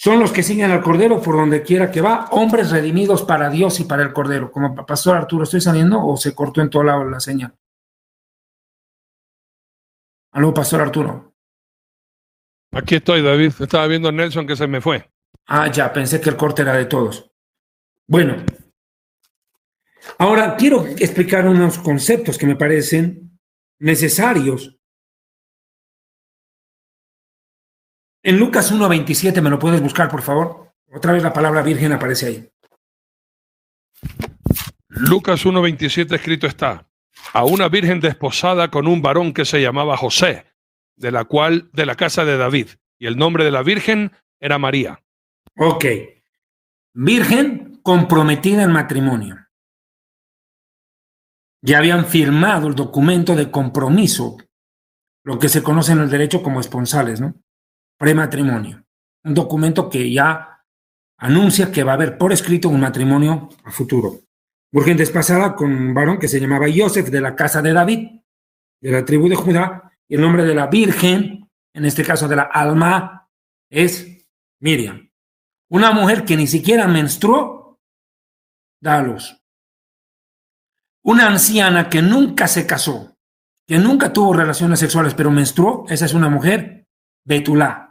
son los que siguen al Cordero por donde quiera que va, hombres redimidos para Dios y para el Cordero. Como Pastor Arturo, ¿estoy saliendo o se cortó en todo lado la señal? Aló, Pastor Arturo. Aquí estoy, David. Estaba viendo a Nelson que se me fue. Ah, ya, pensé que el corte era de todos. Bueno, Ahora, quiero explicar unos conceptos que me parecen necesarios. En Lucas 1.27, ¿me lo puedes buscar, por favor? Otra vez la palabra virgen aparece ahí. Lucas 1.27 escrito está, a una virgen desposada con un varón que se llamaba José, de la cual, de la casa de David, y el nombre de la virgen era María. Ok. Virgen comprometida en matrimonio ya habían firmado el documento de compromiso, lo que se conoce en el derecho como esponsales, ¿no? Prematrimonio. Un documento que ya anuncia que va a haber por escrito un matrimonio a futuro. Virgen despasada con un varón que se llamaba Joseph de la casa de David, de la tribu de Judá, y el nombre de la Virgen, en este caso de la Alma, es Miriam. Una mujer que ni siquiera menstruó, da a luz. Una anciana que nunca se casó, que nunca tuvo relaciones sexuales, pero menstruó, esa es una mujer betulá.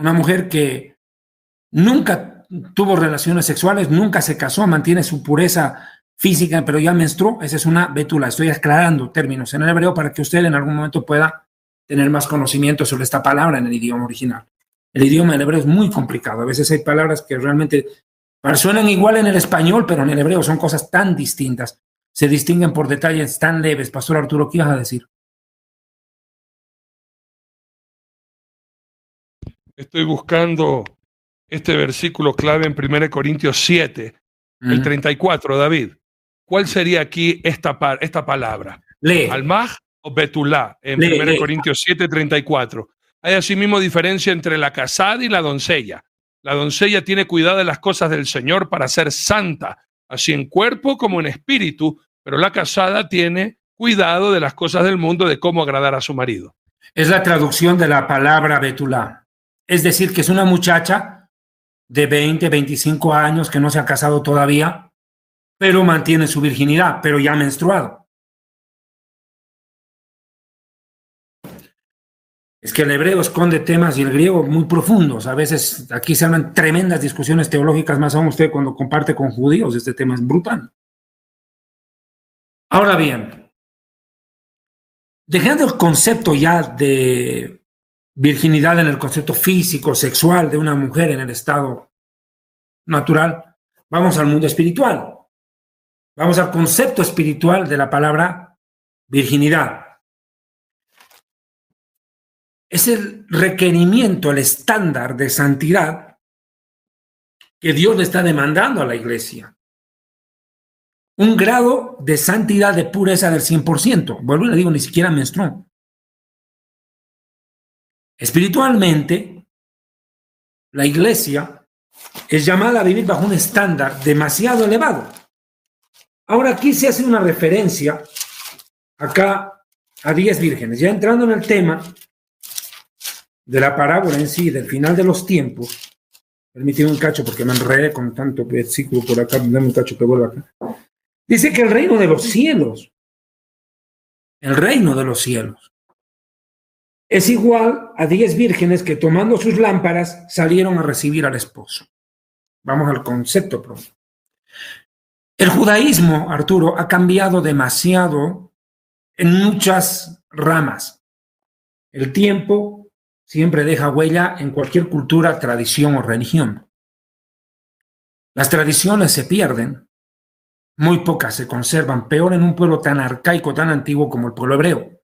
Una mujer que nunca tuvo relaciones sexuales, nunca se casó, mantiene su pureza física, pero ya menstruó, esa es una betula. Estoy aclarando términos en el hebreo para que usted en algún momento pueda tener más conocimiento sobre esta palabra en el idioma original. El idioma del hebreo es muy complicado. A veces hay palabras que realmente Suenan igual en el español, pero en el hebreo son cosas tan distintas. Se distinguen por detalles tan leves. Pastor Arturo, ¿qué ibas a decir? Estoy buscando este versículo clave en 1 Corintios 7, el 34, David. ¿Cuál sería aquí esta, esta palabra? Lee. ¿Almaj o Betulá? En 1 Corintios 7, 34. Hay asimismo diferencia entre la casada y la doncella. La doncella tiene cuidado de las cosas del Señor para ser santa, así en cuerpo como en espíritu, pero la casada tiene cuidado de las cosas del mundo, de cómo agradar a su marido. Es la traducción de la palabra betulá. Es decir, que es una muchacha de 20, 25 años que no se ha casado todavía, pero mantiene su virginidad, pero ya menstruado. Es que el hebreo esconde temas y el griego muy profundos. A veces aquí se hablan tremendas discusiones teológicas, más aún usted cuando comparte con judíos, este tema es brutal. Ahora bien, dejando el concepto ya de virginidad en el concepto físico, sexual de una mujer en el estado natural, vamos al mundo espiritual. Vamos al concepto espiritual de la palabra virginidad es el requerimiento, el estándar de santidad que Dios le está demandando a la iglesia. Un grado de santidad, de pureza del 100%. Vuelvo y le digo, ni siquiera menstruó. Espiritualmente, la iglesia es llamada a vivir bajo un estándar demasiado elevado. Ahora aquí se hace una referencia acá a diez vírgenes. Ya entrando en el tema, de la parábola en sí, del final de los tiempos, permíteme un cacho porque me enredé con tanto versículo por acá, dame un cacho que vuelva acá. Dice que el reino de los cielos, el reino de los cielos, es igual a diez vírgenes que tomando sus lámparas salieron a recibir al esposo. Vamos al concepto propio. El judaísmo, Arturo, ha cambiado demasiado en muchas ramas. El tiempo siempre deja huella en cualquier cultura, tradición o religión. Las tradiciones se pierden, muy pocas se conservan, peor en un pueblo tan arcaico, tan antiguo como el pueblo hebreo.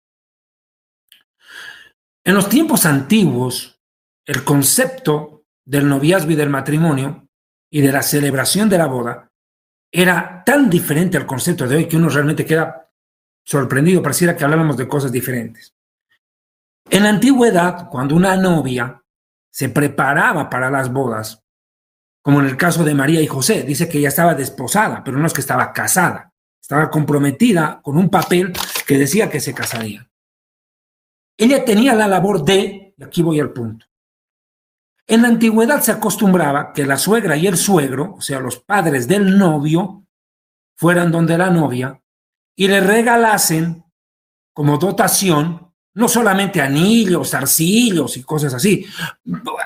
En los tiempos antiguos, el concepto del noviazgo y del matrimonio y de la celebración de la boda era tan diferente al concepto de hoy que uno realmente queda sorprendido, pareciera que hablábamos de cosas diferentes. En la antigüedad, cuando una novia se preparaba para las bodas, como en el caso de María y José, dice que ella estaba desposada, pero no es que estaba casada, estaba comprometida con un papel que decía que se casaría. Ella tenía la labor de, y aquí voy al punto, en la antigüedad se acostumbraba que la suegra y el suegro, o sea, los padres del novio, fueran donde la novia y le regalasen como dotación no solamente anillos, arcillos y cosas así.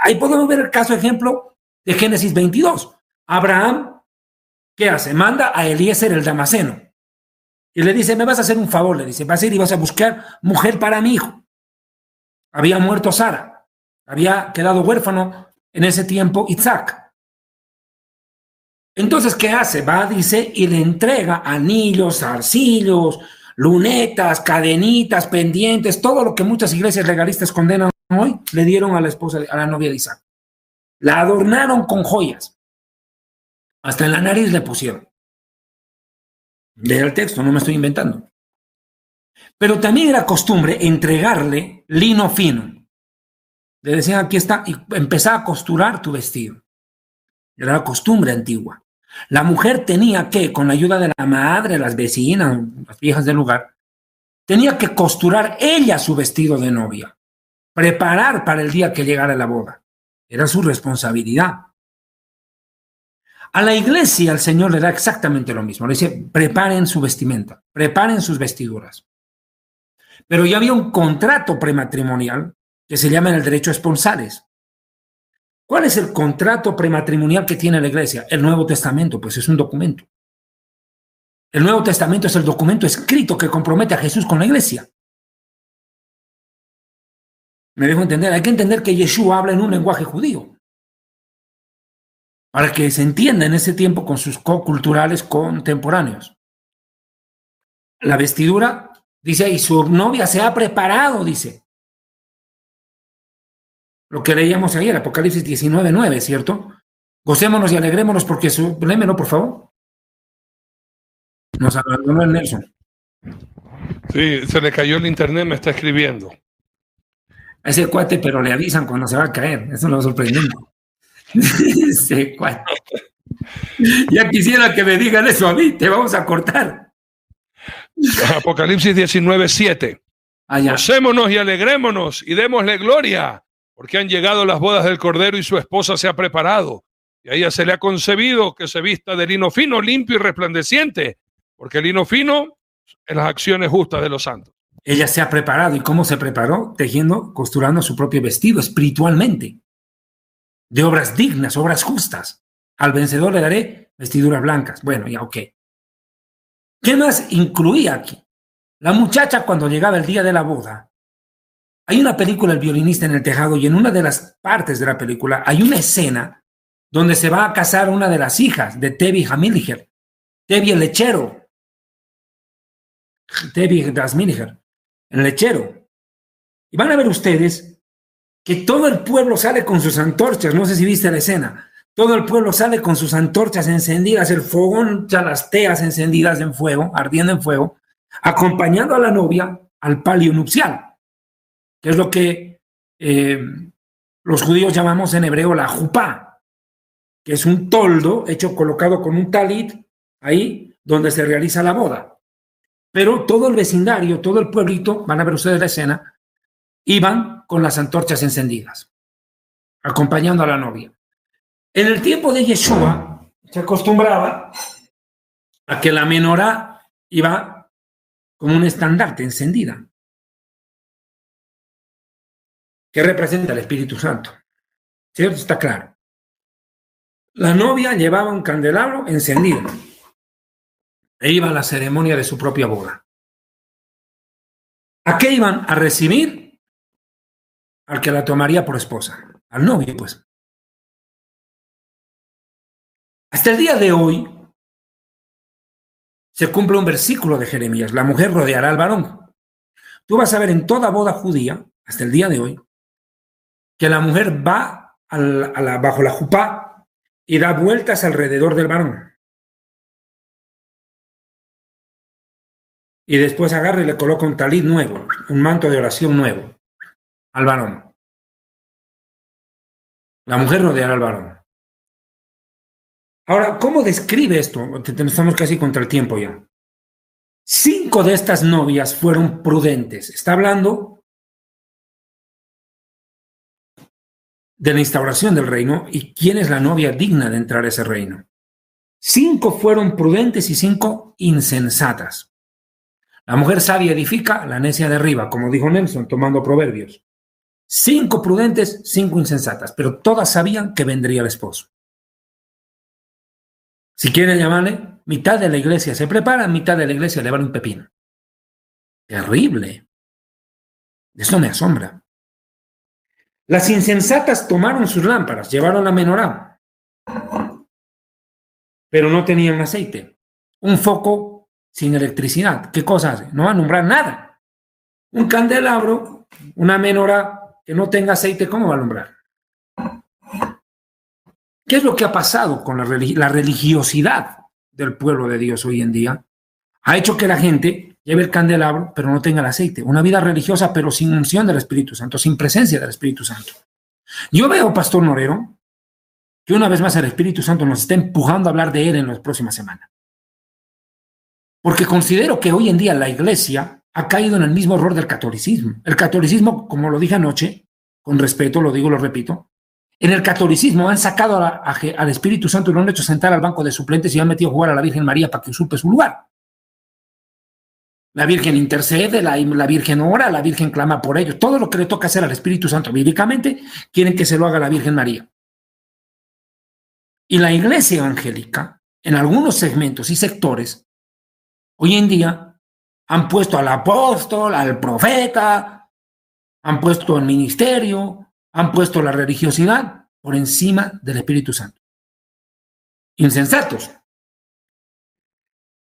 Ahí podemos ver el caso ejemplo de Génesis 22. Abraham, ¿qué hace? Manda a Eliezer el Damaseno. Y le dice, me vas a hacer un favor, le dice, vas a ir y vas a buscar mujer para mi hijo. Había muerto Sara, había quedado huérfano en ese tiempo Isaac. Entonces, ¿qué hace? Va, dice, y le entrega anillos, arcillos, lunetas, cadenitas, pendientes, todo lo que muchas iglesias legalistas condenan hoy, le dieron a la esposa, a la novia de Isaac. La adornaron con joyas. Hasta en la nariz le pusieron. Lea el texto, no me estoy inventando. Pero también era costumbre entregarle lino fino. Le decían, aquí está, y empezaba a costurar tu vestido. Era la costumbre antigua. La mujer tenía que, con la ayuda de la madre, las vecinas, las viejas del lugar, tenía que costurar ella su vestido de novia, preparar para el día que llegara la boda. Era su responsabilidad. A la iglesia el Señor le da exactamente lo mismo. Le dice, preparen su vestimenta, preparen sus vestiduras. Pero ya había un contrato prematrimonial que se llama en el derecho esponsales. ¿Cuál es el contrato prematrimonial que tiene la iglesia? El Nuevo Testamento, pues es un documento. El Nuevo Testamento es el documento escrito que compromete a Jesús con la iglesia. Me dejo entender, hay que entender que Yeshua habla en un lenguaje judío. Para que se entienda en ese tiempo con sus co-culturales contemporáneos. La vestidura, dice, y su novia se ha preparado, dice lo que leíamos ayer, Apocalipsis 19, 9, ¿cierto? Gocémonos y alegrémonos porque su... Lémelo, por favor. Nos abandonó el Nelson. Sí, se le cayó el internet, me está escribiendo. a ese cuate, pero le avisan cuando se va a caer. Eso lo sorprendente. ese cuate. Ya quisiera que me digan eso a mí, te vamos a cortar. Apocalipsis 19, 7. Gocémonos y alegrémonos y démosle gloria, porque han llegado las bodas del Cordero y su esposa se ha preparado. Y a ella se le ha concebido que se vista de lino fino, limpio y resplandeciente, porque el lino fino en las acciones justas de los santos. Ella se ha preparado. ¿Y cómo se preparó? Tejiendo, costurando su propio vestido espiritualmente. De obras dignas, obras justas. Al vencedor le daré vestiduras blancas. Bueno, ya, ok. ¿Qué más incluía aquí? La muchacha cuando llegaba el día de la boda. Hay una película, El violinista en el tejado, y en una de las partes de la película hay una escena donde se va a casar una de las hijas de Tevi Hamilger, Tevi el lechero, Tevi Dasmilger, el lechero. Y van a ver ustedes que todo el pueblo sale con sus antorchas, no sé si viste la escena, todo el pueblo sale con sus antorchas encendidas, el fogón, ya las teas encendidas en fuego, ardiendo en fuego, acompañando a la novia al palio nupcial, que es lo que eh, los judíos llamamos en hebreo la jupá, que es un toldo hecho colocado con un talit ahí donde se realiza la boda. Pero todo el vecindario, todo el pueblito, van a ver ustedes la escena, iban con las antorchas encendidas, acompañando a la novia. En el tiempo de Yeshua se acostumbraba a que la menorá iba como un estandarte encendida, que representa el Espíritu Santo. ¿Cierto? Está claro. La novia llevaba un candelabro encendido e iba a la ceremonia de su propia boda. ¿A qué iban? A recibir al que la tomaría por esposa, al novio, pues. Hasta el día de hoy se cumple un versículo de Jeremías, la mujer rodeará al varón. Tú vas a ver en toda boda judía, hasta el día de hoy, que la mujer va bajo la jupá y da vueltas alrededor del varón. Y después agarra y le coloca un talit nuevo, un manto de oración nuevo al varón. La mujer rodeará al varón. Ahora, ¿cómo describe esto? Estamos casi contra el tiempo ya. Cinco de estas novias fueron prudentes. Está hablando de la instauración del reino y quién es la novia digna de entrar a ese reino. Cinco fueron prudentes y cinco insensatas. La mujer sabia edifica, la necia derriba, como dijo Nelson, tomando proverbios. Cinco prudentes, cinco insensatas, pero todas sabían que vendría el esposo. Si quieren llamarle, mitad de la iglesia se prepara, mitad de la iglesia le van un pepino. Terrible. Eso me asombra. Las insensatas tomaron sus lámparas, llevaron la menorá, pero no tenían aceite. Un foco sin electricidad. ¿Qué cosa hace? No va a alumbrar nada. Un candelabro, una menorá que no tenga aceite, ¿cómo va a alumbrar? ¿Qué es lo que ha pasado con la, religiosidad del pueblo de Dios hoy en día? Ha hecho que la gente lleve el candelabro, pero no tenga el aceite. Una vida religiosa, pero sin unción del Espíritu Santo, sin presencia del Espíritu Santo. Yo veo, Pastor Norero, que una vez más el Espíritu Santo nos está empujando a hablar de él en las próximas semanas. Porque considero que hoy en día la iglesia ha caído en el mismo error del catolicismo. El catolicismo, como lo dije anoche, con respeto, lo digo, lo repito, en el catolicismo han sacado al Espíritu Santo y lo han hecho sentar al banco de suplentes y han metido a jugar a la Virgen María para que usurpe su lugar. La Virgen intercede, la, Virgen ora, la Virgen clama por ellos. Todo lo que le toca hacer al Espíritu Santo bíblicamente, quieren que se lo haga la Virgen María. Y la iglesia evangélica, en algunos segmentos y sectores, hoy en día han puesto al apóstol, al profeta, han puesto al ministerio, han puesto la religiosidad por encima del Espíritu Santo. Insensatos.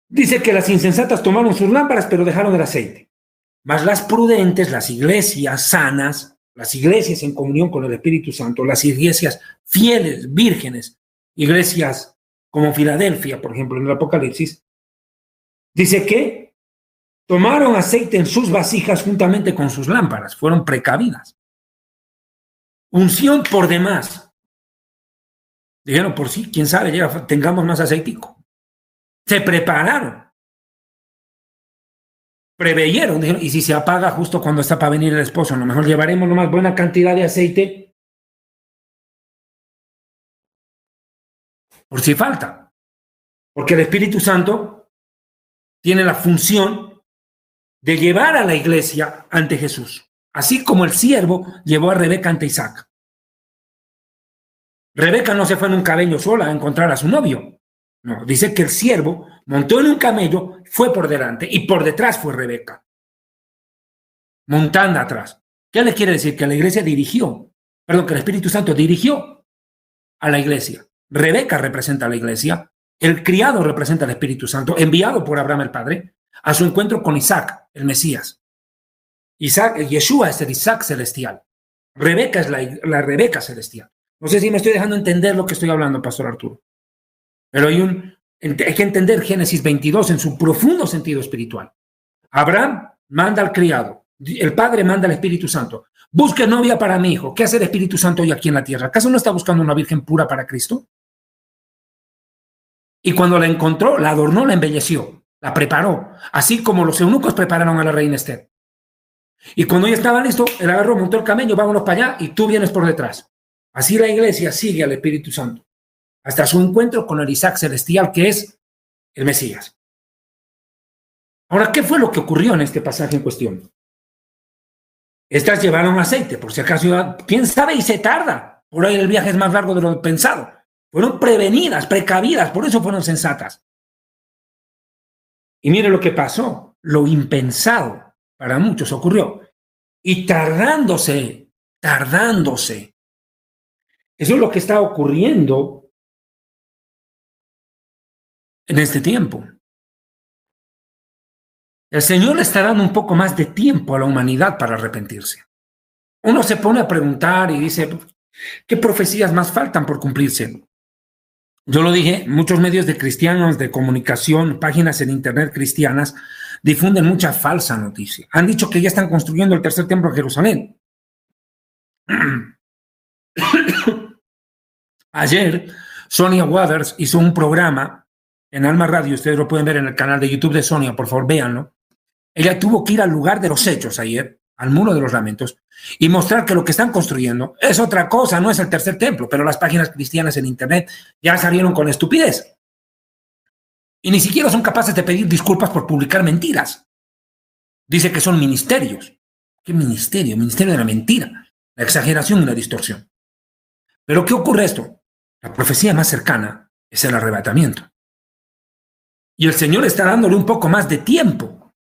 Dice que las insensatas tomaron sus lámparas, pero dejaron el aceite. Mas las prudentes, las iglesias sanas, las iglesias en comunión con el Espíritu Santo, las iglesias fieles, vírgenes, iglesias como Filadelfia, por ejemplo, en el Apocalipsis, dice que tomaron aceite en sus vasijas juntamente con sus lámparas, fueron precavidas. Unción por demás. Dijeron, por sí, quién sabe, llega, tengamos más aceitico. Se prepararon. Preveyeron, dijeron, y si se apaga justo cuando está para venir el esposo, a lo mejor llevaremos una más buena cantidad de aceite por si falta. Porque el Espíritu Santo tiene la función de llevar a la iglesia ante Jesús, así como el siervo llevó a Rebeca ante Isaac. Rebeca no se fue en un cabello sola a encontrar a su novio. No, dice que el siervo montó en un camello, fue por delante y por detrás fue Rebeca. Montando atrás. ¿Qué le quiere decir? Que la iglesia dirigió, perdón, que el Espíritu Santo dirigió a la iglesia. Rebeca representa a la iglesia, el criado representa al Espíritu Santo, enviado por Abraham el Padre, a su encuentro con Isaac, el Mesías. Isaac, Yeshua es el Isaac celestial. Rebeca es la, Rebeca celestial. No sé si me estoy dejando entender lo que estoy hablando, Pastor Arturo. Pero hay, hay que entender Génesis 22 en su profundo sentido espiritual. Abraham manda al criado, el Padre manda al Espíritu Santo. Busque novia para mi hijo. ¿Qué hace el Espíritu Santo hoy aquí en la tierra? ¿Acaso no está buscando una virgen pura para Cristo? Y cuando la encontró, la adornó, la embelleció, la preparó, así como los eunucos prepararon a la reina Esther. Y cuando ella estaba listo, él agarró, montó el camello, vámonos para allá y tú vienes por detrás. Así la iglesia sigue al Espíritu Santo, hasta su encuentro con el Isaac celestial, que es el Mesías. Ahora, ¿qué fue lo que ocurrió en este pasaje en cuestión? Estas llevaron aceite, por si acaso, quién sabe, y se tarda. Por ahí el viaje es más largo de lo pensado. Fueron prevenidas, precavidas, por eso fueron sensatas. Y mire lo que pasó, lo impensado para muchos ocurrió. Y tardándose, tardándose. Eso es lo que está ocurriendo en este tiempo. El Señor le está dando un poco más de tiempo a la humanidad para arrepentirse. Uno se pone a preguntar y dice, ¿qué profecías más faltan por cumplirse? Yo lo dije, muchos medios de cristianos de comunicación, páginas en Internet cristianas, difunden mucha falsa noticia. Han dicho que ya están construyendo el tercer templo en Jerusalén. Ayer, Sonia Waters hizo un programa en Alma Radio, ustedes lo pueden ver en el canal de YouTube de Sonia, por favor, véanlo. Ella tuvo que ir al lugar de los hechos ayer, al muro de los lamentos, y mostrar que lo que están construyendo es otra cosa, no es el tercer templo, pero las páginas cristianas en Internet ya salieron con estupidez. Y ni siquiera son capaces de pedir disculpas por publicar mentiras. Dice que son ministerios. ¿Qué ministerio? Ministerio de la mentira, la exageración y la distorsión. Pero ¿qué ocurre esto? La profecía más cercana es el arrebatamiento. Y el Señor está dándole un poco más de tiempo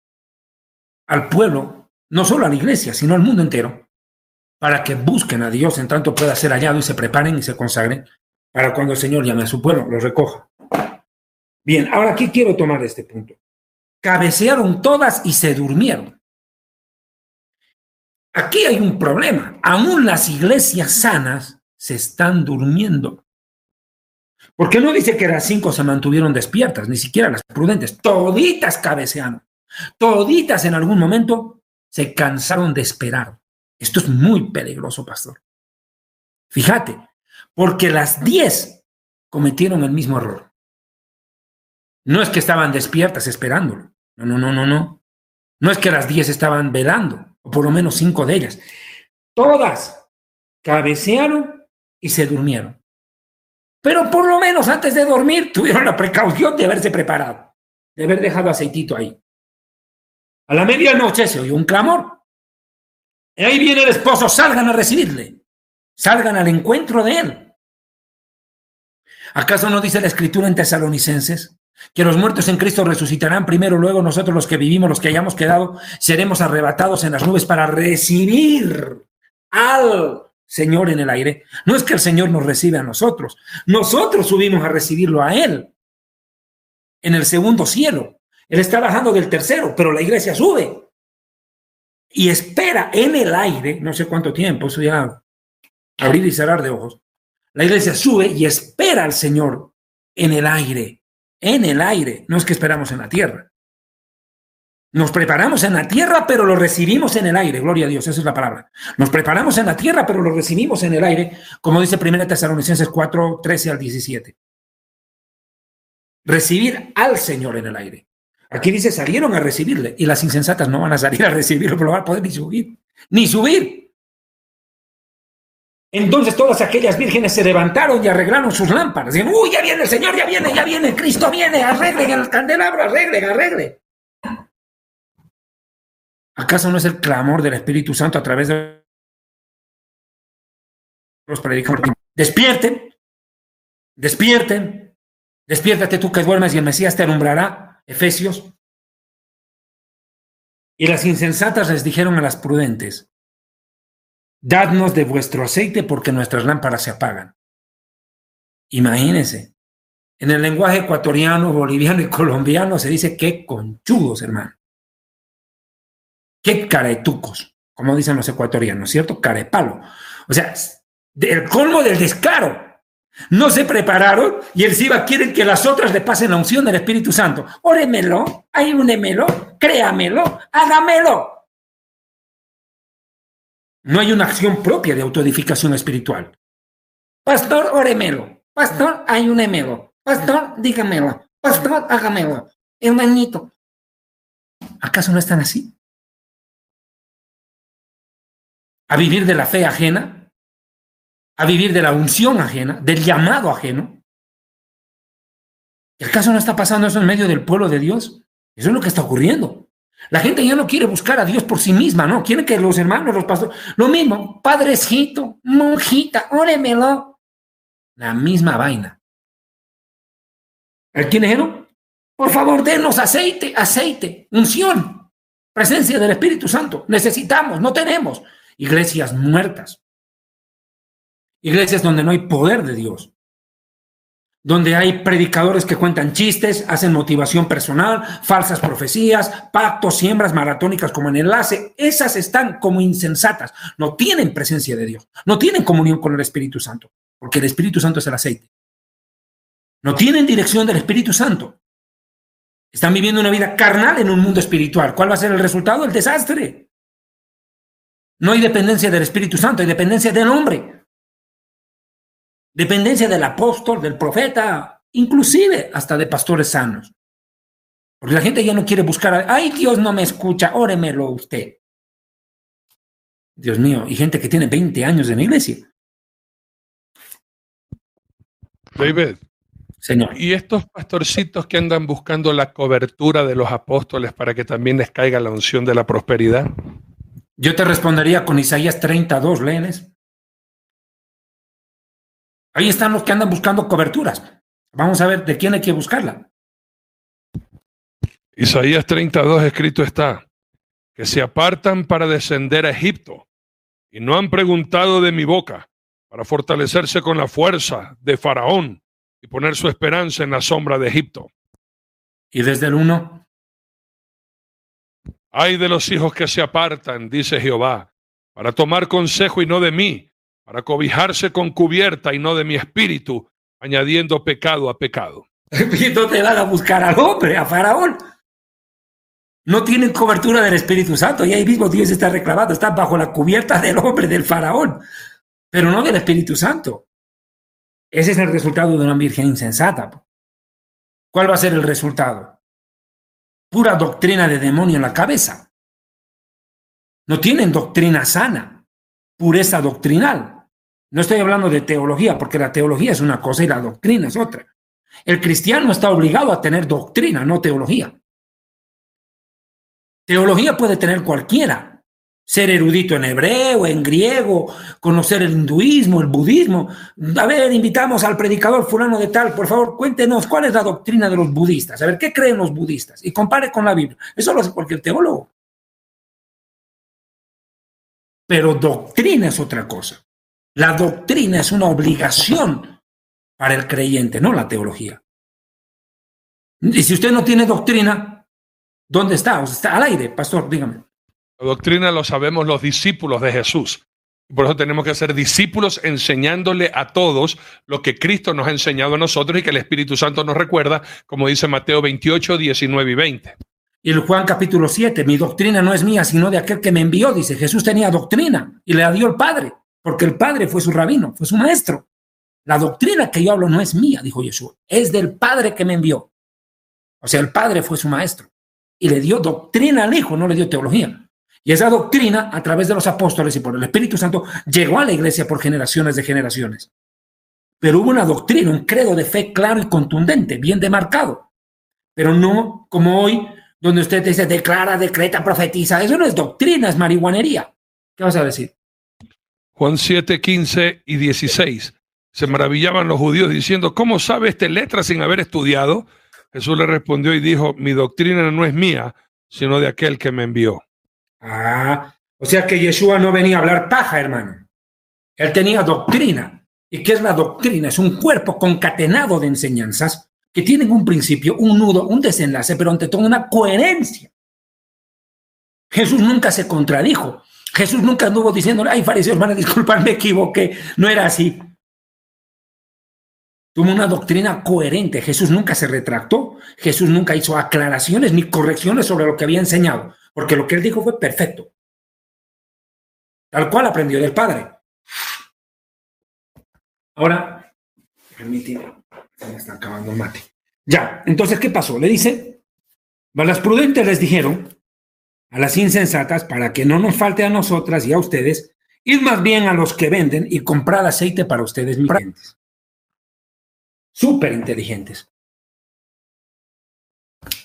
al pueblo, no solo a la iglesia, sino al mundo entero, para que busquen a Dios en tanto pueda ser hallado y se preparen y se consagren para cuando el Señor llame a su pueblo, lo recoja. Bien, ahora aquí quiero tomar este punto. Cabecearon todas y se durmieron. Aquí hay un problema. Aún las iglesias sanas se están durmiendo. Porque no dice que las cinco se mantuvieron despiertas, ni siquiera las prudentes. Toditas cabecearon. Toditas en algún momento se cansaron de esperar. Esto es muy peligroso, pastor. Fíjate, porque las diez cometieron el mismo error. No es que estaban despiertas esperándolo. No, no, no, no, no. No es que las diez estaban velando, o por lo menos cinco de ellas. Todas cabecearon y se durmieron. Pero por lo menos antes de dormir tuvieron la precaución de haberse preparado, de haber dejado aceitito ahí. A la medianoche se oyó un clamor. Y ahí viene el esposo, salgan a recibirle, salgan al encuentro de él. ¿Acaso no dice la escritura en tesalonicenses que los muertos en Cristo resucitarán primero, luego nosotros los que vivimos, los que hayamos quedado, seremos arrebatados en las nubes para recibir al Señor en el aire. No es que el Señor nos recibe a nosotros, nosotros subimos a recibirlo a Él en el segundo cielo. Él está bajando del tercero, pero la iglesia sube y espera en el aire, no sé cuánto tiempo, eso ya abrir y cerrar de ojos. La iglesia sube y espera al Señor en el aire en el aire, no es que esperamos en la tierra. Nos preparamos en la tierra, pero lo recibimos en el aire. Gloria a Dios, esa es la palabra. Nos preparamos en la tierra, pero lo recibimos en el aire, como dice 1 Tesalonicenses 4, 13 al 17. Recibir al Señor en el aire. Aquí dice, salieron a recibirle y las insensatas no van a salir a recibirlo, pero no van a poder ni subir, ni subir. Entonces todas aquellas vírgenes se levantaron y arreglaron sus lámparas. Dicen, uy, ya viene el Señor, ya viene, ya viene, Cristo viene, arreglen el candelabro, arreglen, arreglen. ¿Acaso no es el clamor del Espíritu Santo a través de los predicadores? Despierten, despierten, despiértate tú que duermes y el Mesías te alumbrará. Efesios. Y las insensatas les dijeron a las prudentes, dadnos de vuestro aceite porque nuestras lámparas se apagan. Imagínense, en el lenguaje ecuatoriano, boliviano y colombiano se dice que conchudos, hermano. Qué caretucos, como dicen los ecuatorianos, ¿cierto? Carepalo. O sea, el colmo del descaro. No se prepararon y encima quieren que las otras le pasen la unción del Espíritu Santo. Óremelo, ayúnemelo, créamelo, hágamelo. No hay una acción propia de autoedificación espiritual. Pastor, óremelo. Pastor, ayúnemelo. Pastor, dígamelo. Pastor, hágamelo. Hermanito. ¿Acaso no están así? a vivir de la fe ajena, a vivir de la unción ajena, del llamado ajeno. ¿El caso no está pasando eso en medio del pueblo de Dios? Eso es lo que está ocurriendo. La gente ya no quiere buscar a Dios por sí misma, ¿no? Quiere que los hermanos, los pastores, lo mismo, padrecito, monjita, óremelo. La misma vaina. ¿El quién es Por favor, denos aceite, aceite, unción, presencia del Espíritu Santo. Necesitamos, no tenemos iglesias muertas, iglesias donde no hay poder de Dios, donde hay predicadores que cuentan chistes, hacen motivación personal, falsas profecías, pactos, siembras maratónicas como en enlace, esas están como insensatas, no tienen presencia de Dios, no tienen comunión con el Espíritu Santo, porque el Espíritu Santo es el aceite. No tienen dirección del Espíritu Santo. Están viviendo una vida carnal en un mundo espiritual. ¿Cuál va a ser el resultado? El desastre. No hay dependencia del Espíritu Santo, hay dependencia del hombre. Dependencia del apóstol, del profeta, inclusive hasta de pastores sanos. Porque la gente ya no quiere buscar, a, ay, Dios no me escucha, óremelo usted. Dios mío, y gente que tiene 20 años en la iglesia. David. Señor. Y estos pastorcitos que andan buscando la cobertura de los apóstoles para que también les caiga la unción de la prosperidad. Yo te respondería con Isaías 32, lenes. Ahí están los que andan buscando coberturas. Vamos a ver de quién hay que buscarla. Isaías 32 escrito está, que se apartan para descender a Egipto y no han preguntado de mi boca para fortalecerse con la fuerza de Faraón y poner su esperanza en la sombra de Egipto. Y desde el 1, Ay de los hijos que se apartan, dice Jehová, para tomar consejo y no de mí, para cobijarse con cubierta y no de mi espíritu, añadiendo pecado a pecado. no te van a buscar al hombre, a Faraón. No tienen cobertura del Espíritu Santo y ahí mismo Dios está reclamando, está bajo la cubierta del hombre, del Faraón, pero no del Espíritu Santo. Ese es el resultado de una virgen insensata. ¿Cuál va a ser el resultado? pura doctrina de demonio en la cabeza. No tienen doctrina sana, pureza doctrinal. No estoy hablando de teología, porque la teología es una cosa y la doctrina es otra. El cristiano está obligado a tener doctrina, no teología. Teología puede tener cualquiera, ser erudito en hebreo, en griego, conocer el hinduismo, el budismo. A ver, invitamos al predicador fulano de tal, por favor, cuéntenos cuál es la doctrina de los budistas, a ver qué creen los budistas y compare con la Biblia. Eso lo hace cualquier teólogo. Pero doctrina es otra cosa. La doctrina es una obligación para el creyente, no la teología. Y si usted no tiene doctrina, ¿dónde está? está al aire, pastor, dígame. La doctrina lo sabemos los discípulos de Jesús. Por eso tenemos que ser discípulos enseñándole a todos lo que Cristo nos ha enseñado a nosotros y que el Espíritu Santo nos recuerda, como dice Mateo 28, 19 y 20. Y Juan capítulo 7, mi doctrina no es mía, sino de aquel que me envió, dice, Jesús tenía doctrina y le la dio el Padre, porque el Padre fue su rabino, fue su maestro. La doctrina que yo hablo no es mía, dijo Jesús, es del Padre que me envió. O sea, el Padre fue su maestro y le dio doctrina al Hijo, no le dio teología. Y esa doctrina, a través de los apóstoles y por el Espíritu Santo, llegó a la iglesia por generaciones de generaciones. Pero hubo una doctrina, un credo de fe claro y contundente, bien demarcado. Pero no como hoy, donde usted dice declara, decreta, profetiza. Eso no es doctrina, es marihuanería. ¿Qué vas a decir? Juan 7, 15 y 16. Se maravillaban los judíos diciendo, ¿cómo sabe este letra sin haber estudiado? Jesús le respondió y dijo, mi doctrina no es mía, sino de aquel que me envió. Ah, o sea que Yeshua no venía a hablar paja, hermano. Él tenía doctrina. ¿Y qué es la doctrina? Es un cuerpo concatenado de enseñanzas que tienen un principio, un nudo, un desenlace, pero ante todo una coherencia. Jesús nunca se contradijo. Jesús nunca anduvo diciendo, ay, fariseos, van a disculpar, me equivoqué. No era así. Tuvo una doctrina coherente. Jesús nunca se retractó. Jesús nunca hizo aclaraciones ni correcciones sobre lo que había enseñado porque lo que él dijo fue perfecto. Tal cual aprendió del Padre. Ahora, permíteme, me está acabando mate. Ya, entonces, ¿qué pasó? Le dice, a las prudentes les dijeron, a las insensatas, para que no nos falte a nosotras y a ustedes, ir más bien a los que venden y comprar aceite para ustedes mismos. Súper inteligentes.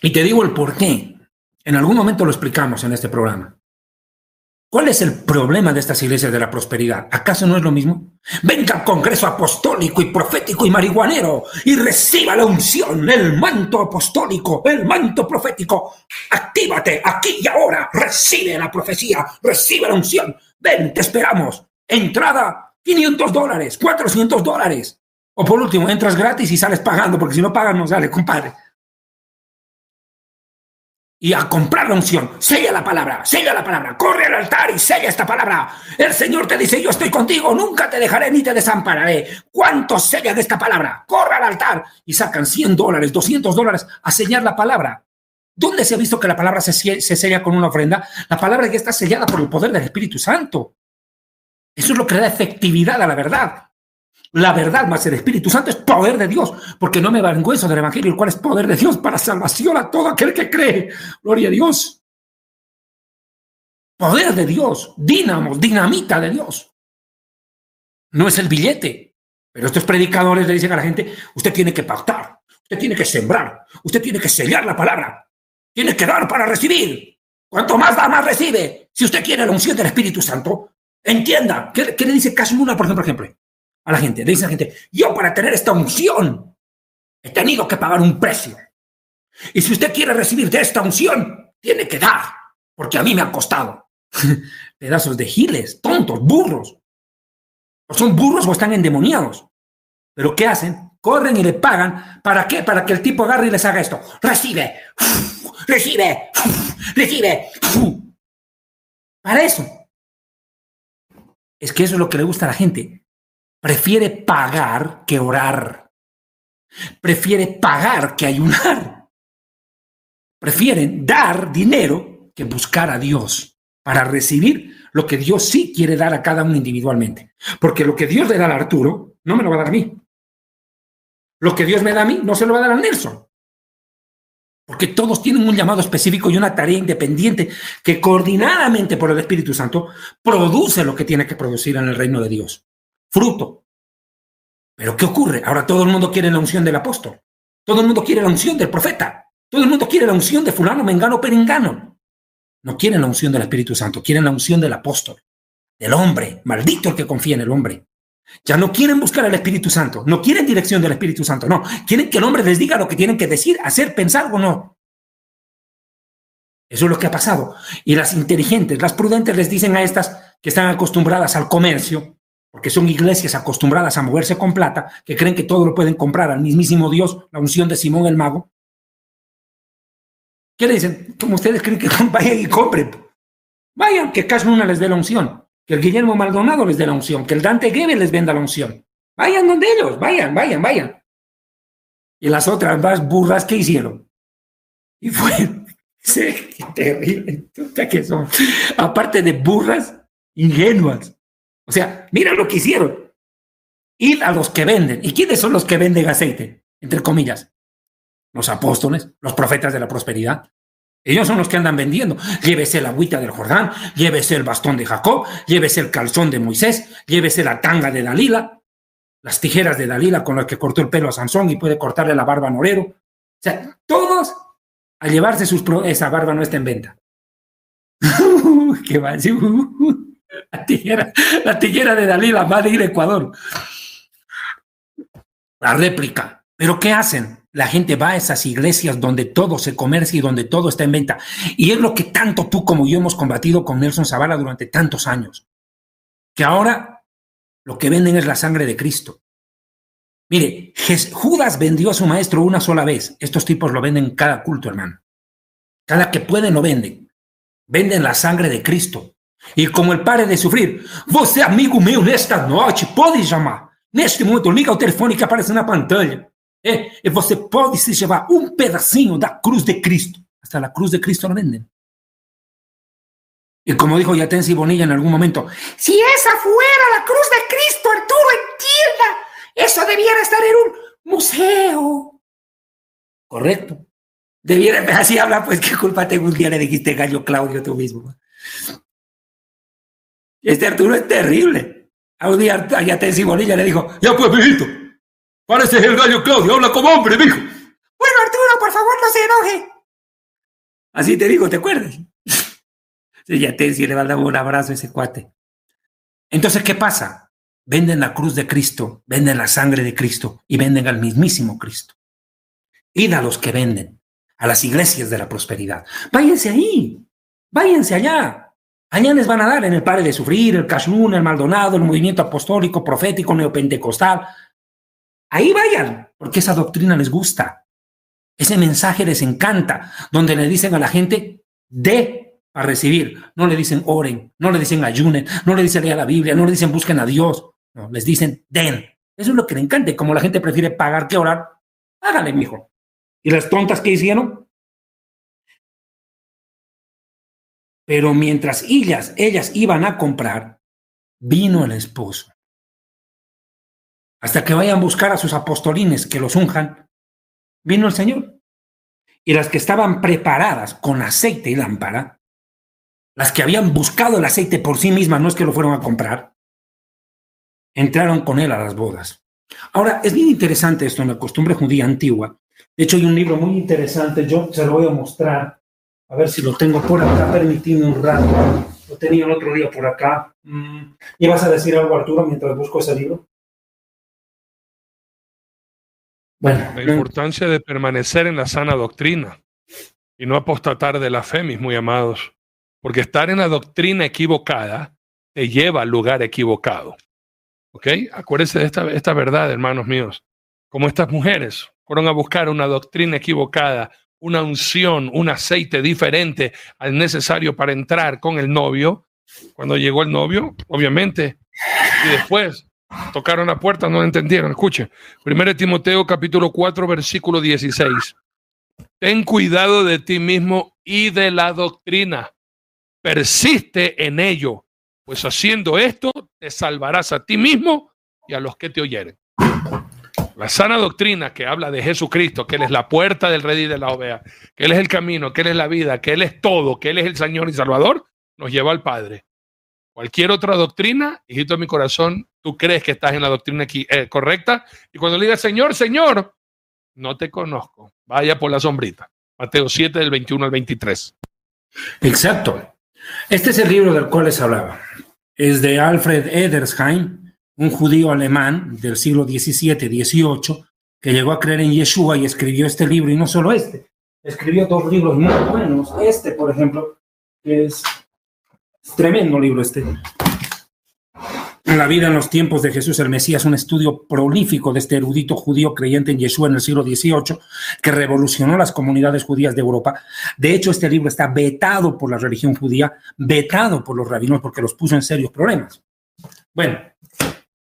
Y te digo el por qué. En algún momento lo explicamos en este programa. ¿Cuál es el problema de estas iglesias de la prosperidad? ¿Acaso no es lo mismo? Venga al Congreso Apostólico y Profético y Marihuanero y reciba la unción, el manto apostólico, el manto profético. Actívate aquí y ahora. Recibe la profecía, recibe la unción. Ven, te esperamos. Entrada, 500 dólares, 400 dólares. O por último, entras gratis y sales pagando, porque si no pagas no sale, compadre y a comprar la unción. Sella la palabra, sella la palabra, corre al altar y sella esta palabra. El Señor te dice, yo estoy contigo, nunca te dejaré ni te desampararé. ¿Cuántos sellan esta palabra? Corre al altar y sacan 100 dólares, 200 dólares a sellar la palabra. ¿Dónde se ha visto que la palabra se, se sella con una ofrenda? La palabra ya está sellada por el poder del Espíritu Santo. Eso es lo que da efectividad a la verdad. La verdad más el Espíritu Santo es poder de Dios, porque no me avergüenzo del Evangelio, el cual es poder de Dios para salvación a todo aquel que cree. Gloria a Dios. Poder de Dios, dínamo, dinamita de Dios. No es el billete. Pero estos predicadores le dicen a la gente, usted tiene que pactar, usted tiene que sembrar, usted tiene que sellar la palabra, tiene que dar para recibir. Cuanto más da, más recibe. Si usted quiere la unción del Espíritu Santo, entienda. ¿Qué, le dice Casmuna, por ejemplo? A la gente. Le dice a la gente, yo para tener esta unción he tenido que pagar un precio. Y si usted quiere recibir de esta unción, tiene que dar, porque a mí me ha costado. Pedazos de giles, tontos, burros. O son burros o están endemoniados. Pero ¿qué hacen? Corren y le pagan. ¿Para qué? Para que el tipo agarre y les haga esto. Recibe, recibe, recibe. Para eso. Es que eso es lo que le gusta a la gente prefiere pagar que orar. Prefiere pagar que ayunar. Prefieren dar dinero que buscar a Dios para recibir lo que Dios sí quiere dar a cada uno individualmente. Porque lo que Dios le da a Arturo, no me lo va a dar a mí. Lo que Dios me da a mí, no se lo va a dar a Nelson. Porque todos tienen un llamado específico y una tarea independiente que coordinadamente por el Espíritu Santo produce lo que tiene que producir en el reino de Dios fruto. Pero ¿qué ocurre? Ahora todo el mundo quiere la unción del apóstol. Todo el mundo quiere la unción del profeta. Todo el mundo quiere la unción de fulano, mengano, perengano. No quieren la unción del Espíritu Santo, quieren la unción del apóstol, del hombre. Maldito el que confía en el hombre. Ya no quieren buscar al Espíritu Santo, no quieren dirección del Espíritu Santo, no. Quieren que el hombre les diga lo que tienen que decir, hacer, pensar o no. Eso es lo que ha pasado. Y las inteligentes, las prudentes les dicen a estas que están acostumbradas al comercio, porque son iglesias acostumbradas a moverse con plata, que creen que todo lo pueden comprar al mismísimo Dios, la unción de Simón el mago. ¿Qué le dicen? Como ustedes creen que vayan y compren. Vayan, que Casmuna les dé la unción, que el Guillermo Maldonado les dé la unción, que el Dante Gebe les venda la unción. Vayan donde ellos, vayan, vayan, vayan. Y las otras más burras que hicieron. Y fue, Sí, qué terrible. Que son, aparte de burras, ingenuas. O sea, mira lo que hicieron. Ir a los que venden. ¿Y quiénes son los que venden aceite? Entre comillas. Los apóstoles, los profetas de la prosperidad. Ellos son los que andan vendiendo. Llévese la agüita del Jordán, llévese el bastón de Jacob, llévese el calzón de Moisés, llévese la tanga de Dalila, las tijeras de Dalila con las que cortó el pelo a Sansón y puede cortarle la barba a Norero. O sea, todos a llevarse sus... Esa barba no está en venta. ¿Qué decir? La, tijera, la tijera de Dalila va a ir a Ecuador. La réplica. ¿Pero qué hacen? La gente va a esas iglesias donde todo se comercia y donde todo está en venta. Y es lo que tanto tú como yo hemos combatido con Nelson Zavala durante tantos años. Que ahora lo que venden es la sangre de Cristo. Mire, Judas vendió a su maestro una sola vez. Estos tipos lo venden cada culto, hermano. Cada que pueden lo venden. Venden la sangre de Cristo. Y como el pare de sufrir, você amigo mío nesta noche puede llamar. Neste momento, liga o telefone que aparece na pantalla. É, e você pode se llevar um pedacinho da cruz de Cristo. Hasta la cruz de Cristo la venden. Y como dijo Yatensi Bonilla en algún momento, si esa fuera la cruz de Cristo, Arturo, entienda, eso debiera estar en un museo. Correcto. Debiera, así habla, pues qué culpa tengo un día le dijiste gallo Claudio tú mismo. Este Arturo es terrible. A un día a Yatensi Bonilla le dijo, ya pues, mijito, Pareces el gallo Claudio, habla como hombre, mijo. Bueno, Arturo, por favor, no se enoje. Así te digo, ¿te acuerdas? Ya te le va a dar un abrazo a ese cuate. Entonces, ¿qué pasa? Venden la cruz de Cristo, venden la sangre de Cristo y venden al mismísimo Cristo. Id a los que venden, a las iglesias de la prosperidad. Váyanse ahí, váyanse allá. Allá les van a dar en el Pare de Sufrir, el Cashlun, el Maldonado, el movimiento apostólico, profético, neopentecostal, Ahí vayan, porque esa doctrina les gusta. Ese mensaje les encanta, donde le dicen a la gente, de a recibir. No le dicen oren, no le dicen ayunen, no le dicen leer la Biblia, no le dicen busquen a Dios. No, les dicen den. Eso es lo que le encanta. como la gente prefiere pagar que orar, hágale, mijo. ¿Y las tontas que hicieron? Pero mientras ellas, ellas iban a comprar, vino el esposo hasta que vayan a buscar a sus apostolines que los unjan, vino el Señor. Y las que estaban preparadas con aceite y lámpara, las que habían buscado el aceite por sí mismas, no es que lo fueron a comprar, entraron con él a las bodas. Ahora, es bien interesante esto en la costumbre judía antigua. De hecho, hay un libro muy interesante, yo se lo voy a mostrar, a ver si lo tengo por acá, permitidme un rato. Lo tenía el otro día por acá. Mm, ¿Y vas a decir algo, Arturo, mientras busco ese libro? la importancia de permanecer en la sana doctrina y no apostatar de la fe, mis muy amados, porque estar en la doctrina equivocada te lleva al lugar equivocado. ¿Ok? Acuérdense de esta, esta verdad, hermanos míos. Como estas mujeres fueron a buscar una doctrina equivocada, una unción, un aceite diferente al necesario para entrar con el novio. Cuando llegó el novio, obviamente, y después Tocaron la puerta, no entendieron. Escuche. 1 Timoteo capítulo 4, versículo 16. Ten cuidado de ti mismo y de la doctrina. Persiste en ello, pues haciendo esto te salvarás a ti mismo y a los que te oyeren. La sana doctrina que habla de Jesucristo, que Él es la puerta del rey de la ovea, que Él es el camino, que Él es la vida, que Él es todo, que Él es el Señor y Salvador, nos lleva al Padre. Cualquier otra doctrina, hijito de mi corazón, tú crees que estás en la doctrina aquí, eh, correcta. Y cuando le digas, Señor, Señor, no te conozco. Vaya por la sombrita. Mateo 7, del 21 al 23. Exacto. Este es el libro del cual les hablaba. Es de Alfred Edersheim, un judío alemán del siglo XVII-XVIII, que llegó a creer en Yeshua y escribió este libro, y no solo este, escribió dos libros muy buenos. Este, por ejemplo, es Tremendo libro este. La vida en los tiempos de Jesús el Mesías, un estudio prolífico de este erudito judío creyente en Yeshua en el siglo XVIII, que revolucionó las comunidades judías de Europa. De hecho, este libro está vetado por la religión judía, vetado por los rabinos, porque los puso en serios problemas. Bueno,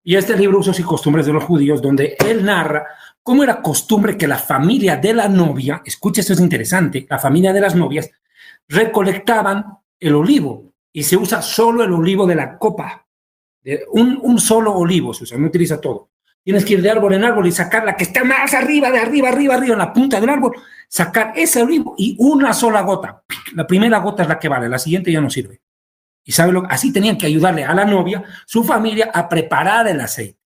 y este libro, Usos y Costumbres de los Judíos, donde él narra cómo era costumbre que la familia de la novia, escucha, esto es interesante, la familia de las novias recolectaban el olivo y se usa solo el olivo de la copa. Un, un solo olivo se usa, no utiliza todo. Tienes que ir de árbol en árbol y sacar la que está más arriba, de arriba, arriba, arriba, en la punta del árbol, sacar ese olivo y una sola gota. La primera gota es la que vale, la siguiente ya no sirve. Y sabe lo así tenían que ayudarle a la novia, su familia, a preparar el aceite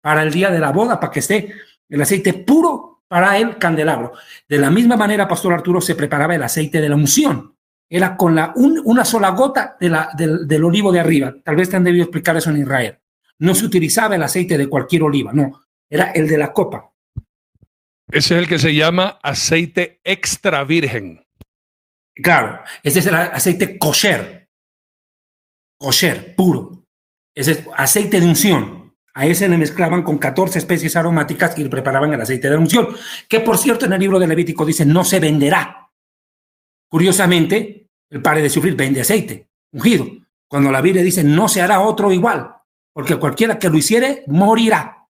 para el día de la boda, para que esté el aceite puro para el candelabro. De la misma manera, Pastor Arturo se preparaba el aceite de la unción. Era con la, una sola gota de la, del, del olivo de arriba. Tal vez te han debido explicar eso en Israel. No se utilizaba el aceite de cualquier oliva, no, era el de la copa. Ese es el que se llama aceite extra virgen. Claro, ese es el aceite kosher. Kosher, puro. Ese es aceite de unción. A ese le mezclaban con 14 especies aromáticas y le preparaban el aceite de unción, que por cierto en el libro de Levítico dice no se venderá. Curiosamente, el padre de sufrir vende aceite ungido, cuando la Biblia dice no se hará otro igual porque cualquiera que lo hiciere morirá.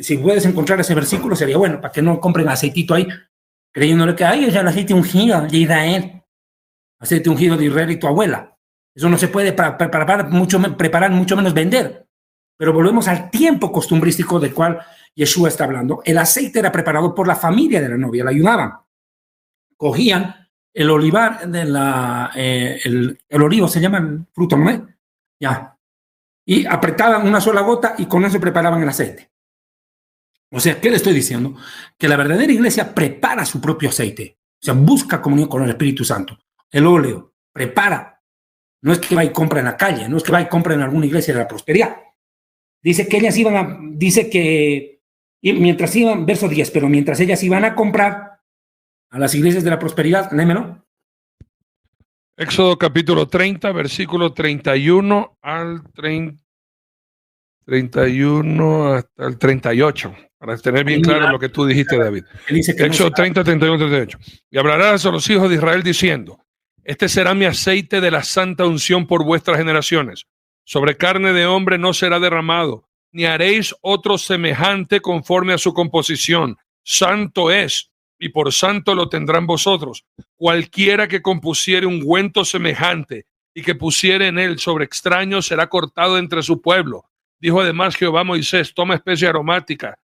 Si puedes encontrar ese versículo sería bueno, para que no compren aceitito ahí, creyéndole que ahí es el aceite ungido de Israel, aceite ungido de Israel y tu abuela. Eso no se puede preparar mucho, preparar, mucho menos vender. Pero volvemos al tiempo costumbrístico del cual Yeshua está hablando. El aceite era preparado por la familia de la novia, la ayudaban. Cogían el olivar de la, eh, el, olivo se llama el fruto, ¿no? Ya, y apretaban una sola gota y con eso preparaban el aceite. O sea, ¿qué le estoy diciendo? Que la verdadera iglesia prepara su propio aceite. O sea, busca comunión con el Espíritu Santo. El óleo, prepara. No es que va y compra en la calle, no es que va y compra en alguna iglesia de la prosperidad. Dice que ellas iban a, dice que, mientras iban, verso 10, pero mientras ellas iban a comprar a las iglesias de la prosperidad, lémelo. Éxodo capítulo 30, versículo 31 al 30, 31 hasta el 38, para tener bien claro lo que tú dijiste, David. Éxodo 30, 31, 38. Y hablarás a los hijos de Israel diciendo, este será mi aceite de la santa unción por vuestras generaciones. Sobre carne de hombre no será derramado, ni haréis otro semejante conforme a su composición. Santo es y por santo lo tendrán vosotros. Cualquiera que compusiere un ungüento semejante y que pusiere en él sobre extraños será cortado entre su pueblo. Dijo además Jehová Moisés, toma especie aromática,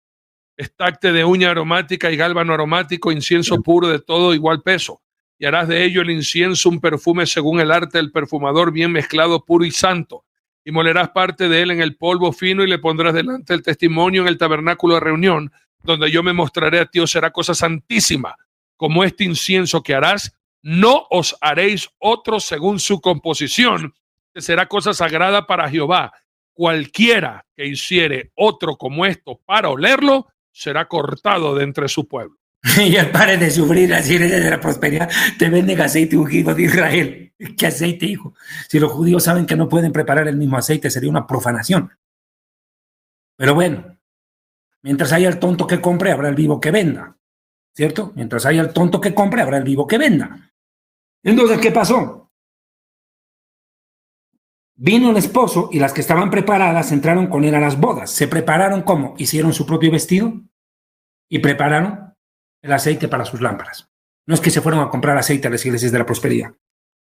estacte de uña aromática y gálbano aromático, incienso puro de todo igual peso. Y harás de ello el incienso un perfume según el arte del perfumador, bien mezclado, puro y santo. Y molerás parte de él en el polvo fino y le pondrás delante el testimonio en el tabernáculo de reunión donde yo me mostraré a ti, os será cosa santísima, como este incienso que harás, no os haréis otro según su composición, que será cosa sagrada para Jehová. Cualquiera que hiciere otro como esto para olerlo, será cortado de entre su pueblo. y el padre de sufrir así de la prosperidad, te venden aceite ungido de Israel. ¿Qué aceite, hijo? Si los judíos saben que no pueden preparar el mismo aceite, sería una profanación. Pero bueno, Mientras haya el tonto que compre, habrá el vivo que venda. ¿Cierto? Mientras haya el tonto que compre, habrá el vivo que venda. Entonces, ¿qué pasó? Vino el esposo y las que estaban preparadas entraron con él a las bodas. ¿Se prepararon cómo? Hicieron su propio vestido y prepararon el aceite para sus lámparas. No es que se fueron a comprar aceite a las iglesias de la prosperidad.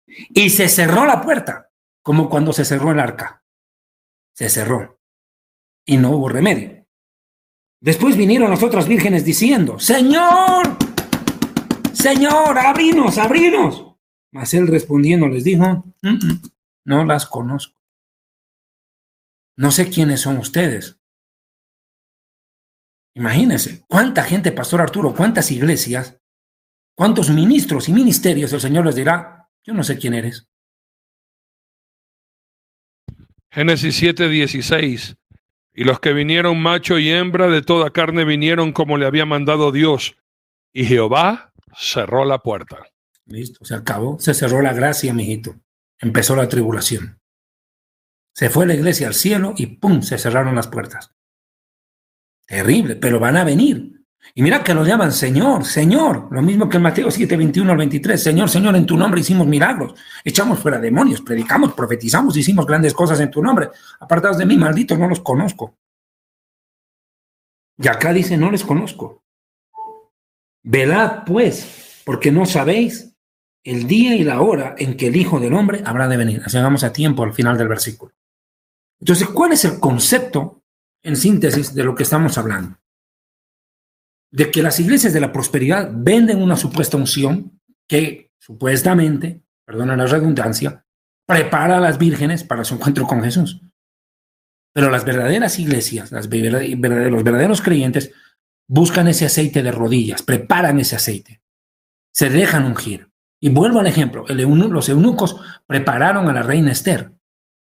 Y se cerró la puerta, como cuando se cerró el arca. Se cerró. Y no hubo remedio. Después vinieron las otras vírgenes diciendo, Señor, Señor, abrinos, abrinos. Mas él respondiendo les dijo, no las conozco. No sé quiénes son ustedes. Imagínense, cuánta gente, Pastor Arturo, cuántas iglesias, cuántos ministros y ministerios el Señor les dirá, yo no sé quién eres. Génesis 7, 16. Y los que vinieron macho y hembra de toda carne vinieron como le había mandado Dios. Y Jehová cerró la puerta. Listo, se acabó, se cerró la gracia, mijito. Empezó la tribulación. Se fue la iglesia al cielo y ¡pum! se cerraron las puertas. Terrible, pero van a venir. Y mira que lo llaman Señor, Señor. Lo mismo que en Mateo 7, 21 al 23. Señor, Señor, en tu nombre hicimos milagros. Echamos fuera demonios, predicamos, profetizamos, hicimos grandes cosas en tu nombre. Apartados de mí, malditos, no los conozco. Y acá dice, no les conozco. Velad pues, porque no sabéis el día y la hora en que el Hijo del Hombre habrá de venir. Llegamos a tiempo al final del versículo. Entonces, ¿cuál es el concepto, en síntesis, de lo que estamos hablando? De que las iglesias de la prosperidad venden una supuesta unción que supuestamente, perdona la redundancia, prepara a las vírgenes para su encuentro con Jesús. Pero las verdaderas iglesias, los verdaderos creyentes, buscan ese aceite de rodillas, preparan ese aceite, se dejan ungir. Y vuelvo al ejemplo, los eunucos prepararon a la reina Esther,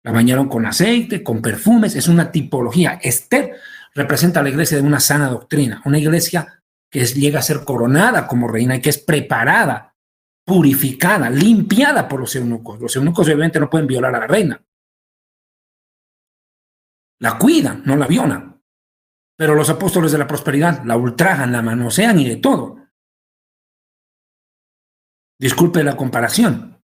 la bañaron con aceite, con perfumes, es una tipología. Esther representa a la iglesia de una sana doctrina, una iglesia que llega a ser coronada como reina y que es preparada, purificada, limpiada por los eunucos. Los eunucos obviamente no pueden violar a la reina. La cuidan, no la violan. Pero los apóstoles de la prosperidad la ultrajan, la manosean y de todo. Disculpe la comparación,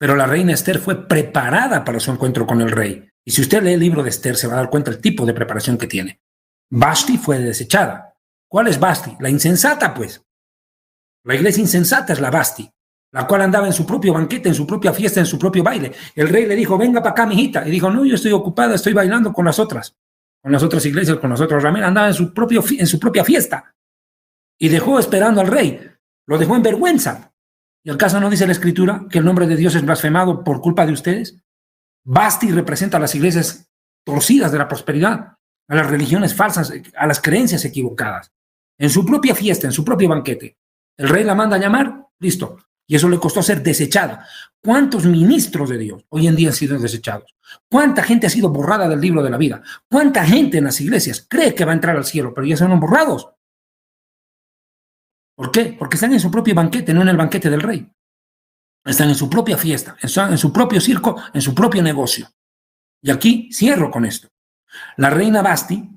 pero la reina Esther fue preparada para su encuentro con el rey. Y si usted lee el libro de Esther, se va a dar cuenta del tipo de preparación que tiene. Basti fue desechada. ¿Cuál es Basti? La insensata, pues. La iglesia insensata es la Basti, la cual andaba en su propio banquete, en su propia fiesta, en su propio baile. El rey le dijo, venga para acá, mijita. Y dijo, no, yo estoy ocupada, estoy bailando con las otras con las otras iglesias, con los otros rameros, andaba en su, propio, en su propia fiesta. Y dejó esperando al rey. Lo dejó en vergüenza. ¿Y acaso no dice la escritura que el nombre de Dios es blasfemado por culpa de ustedes? Basti representa a las iglesias torcidas de la prosperidad, a las religiones falsas, a las creencias equivocadas. En su propia fiesta, en su propio banquete. El rey la manda a llamar, listo. Y eso le costó ser desechada. ¿Cuántos ministros de Dios hoy en día han sido desechados? ¿Cuánta gente ha sido borrada del libro de la vida? ¿Cuánta gente en las iglesias cree que va a entrar al cielo, pero ya son borrados? ¿Por qué? Porque están en su propio banquete, no en el banquete del rey. Están en su propia fiesta, en su propio circo, en su propio negocio. Y aquí cierro con esto. La reina Basti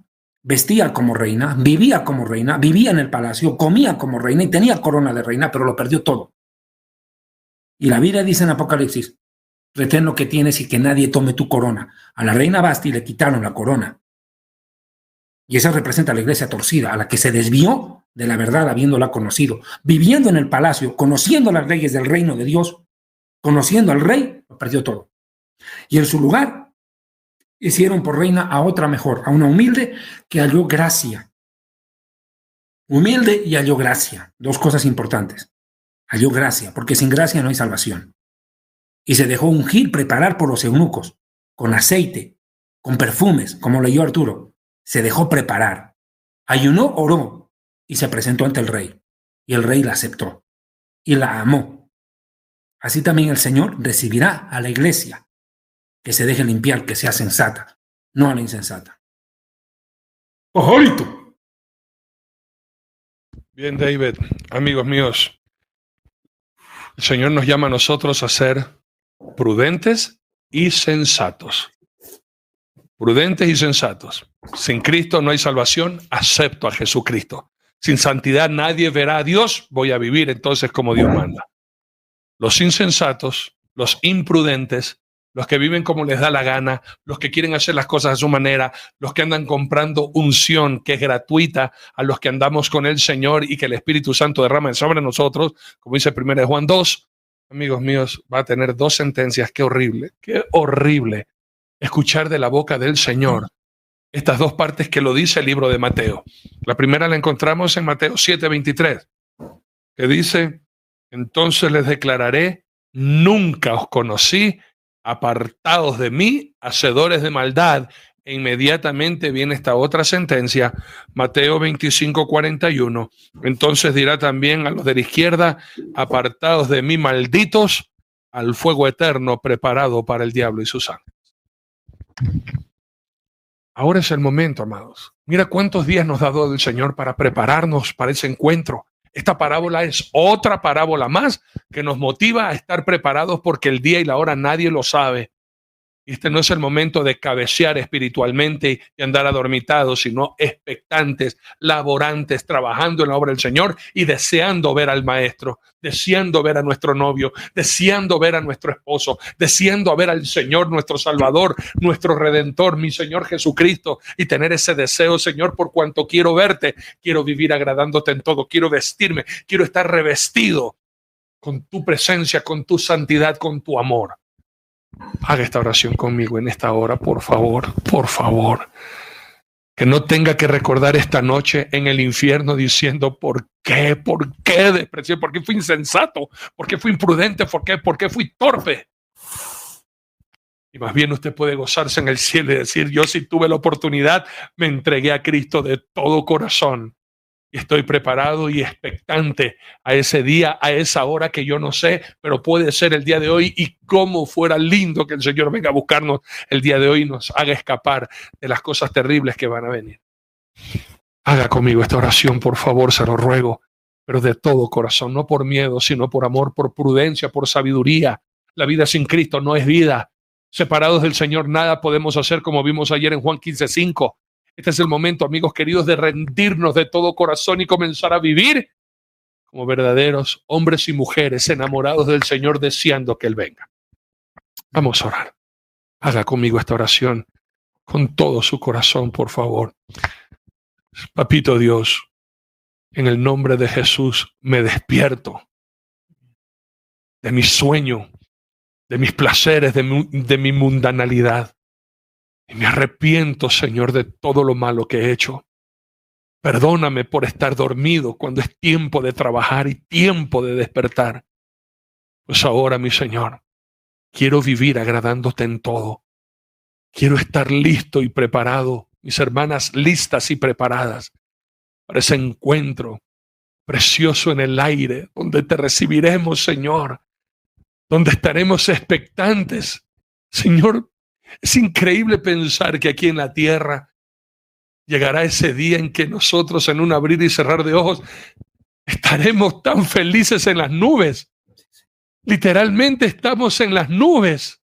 vestía como reina, vivía como reina, vivía en el palacio, comía como reina y tenía corona de reina, pero lo perdió todo. Y la Biblia dice en Apocalipsis, retén lo que tienes y que nadie tome tu corona. A la reina Basti le quitaron la corona. Y esa representa a la iglesia torcida, a la que se desvió de la verdad habiéndola conocido, viviendo en el palacio, conociendo las leyes del reino de Dios, conociendo al rey, lo perdió todo. Y en su lugar hicieron por reina a otra mejor, a una humilde que halló gracia. Humilde y halló gracia, dos cosas importantes. Halló gracia, porque sin gracia no hay salvación y se dejó ungir, preparar por los eunucos, con aceite, con perfumes, como leyó Arturo. Se dejó preparar. Ayunó, oró y se presentó ante el rey. Y el rey la aceptó y la amó. Así también el Señor recibirá a la iglesia que se deje limpiar, que sea sensata, no a la insensata. ¡Ojolito! Bien, David, amigos míos, el Señor nos llama a nosotros a ser prudentes y sensatos. Prudentes y sensatos. Sin Cristo no hay salvación, acepto a Jesucristo. Sin santidad nadie verá a Dios, voy a vivir entonces como Dios manda. Los insensatos, los imprudentes, los que viven como les da la gana, los que quieren hacer las cosas a su manera, los que andan comprando unción que es gratuita a los que andamos con el Señor y que el Espíritu Santo derrama sobre nosotros, como dice 1 Juan 2, amigos míos, va a tener dos sentencias. Qué horrible, qué horrible escuchar de la boca del Señor estas dos partes que lo dice el libro de Mateo. La primera la encontramos en Mateo 7:23, que dice, entonces les declararé, nunca os conocí, apartados de mí, hacedores de maldad. E inmediatamente viene esta otra sentencia, Mateo 25, 41. Entonces dirá también a los de la izquierda, apartados de mí, malditos, al fuego eterno preparado para el diablo y sus ángeles. Ahora es el momento, amados. Mira cuántos días nos ha dado el Señor para prepararnos para ese encuentro. Esta parábola es otra parábola más que nos motiva a estar preparados porque el día y la hora nadie lo sabe. Este no es el momento de cabecear espiritualmente y andar adormitados, sino expectantes, laborantes, trabajando en la obra del Señor y deseando ver al Maestro, deseando ver a nuestro novio, deseando ver a nuestro esposo, deseando ver al Señor, nuestro Salvador, nuestro Redentor, mi Señor Jesucristo, y tener ese deseo, Señor, por cuanto quiero verte, quiero vivir agradándote en todo, quiero vestirme, quiero estar revestido con tu presencia, con tu santidad, con tu amor. Haga esta oración conmigo en esta hora, por favor, por favor. Que no tenga que recordar esta noche en el infierno diciendo, ¿por qué? ¿Por qué desprecié? ¿Por qué fui insensato? ¿Por qué fui imprudente? ¿Por qué? ¿Por qué fui torpe? Y más bien usted puede gozarse en el cielo y decir, yo si tuve la oportunidad, me entregué a Cristo de todo corazón. Y estoy preparado y expectante a ese día, a esa hora que yo no sé, pero puede ser el día de hoy. Y cómo fuera lindo que el Señor venga a buscarnos el día de hoy y nos haga escapar de las cosas terribles que van a venir. Haga conmigo esta oración, por favor, se lo ruego, pero de todo corazón, no por miedo, sino por amor, por prudencia, por sabiduría. La vida sin Cristo no es vida. Separados del Señor, nada podemos hacer como vimos ayer en Juan 15:5. Este es el momento, amigos queridos, de rendirnos de todo corazón y comenzar a vivir como verdaderos hombres y mujeres enamorados del Señor, deseando que Él venga. Vamos a orar. Haga conmigo esta oración con todo su corazón, por favor. Papito Dios, en el nombre de Jesús me despierto de mi sueño de mis placeres, de mi, mundanalidad. Y me arrepiento, Señor, de todo lo malo que he hecho. Perdóname por estar dormido cuando es tiempo de trabajar y tiempo de despertar. Pues ahora, mi Señor, quiero vivir agradándote en todo. Quiero estar listo y preparado, mis hermanas listas y preparadas para ese encuentro precioso en el aire, donde te recibiremos, Señor, donde estaremos expectantes. Señor, es increíble pensar que aquí en la tierra llegará ese día en que nosotros en un abrir y cerrar de ojos estaremos tan felices en las nubes. Literalmente estamos en las nubes.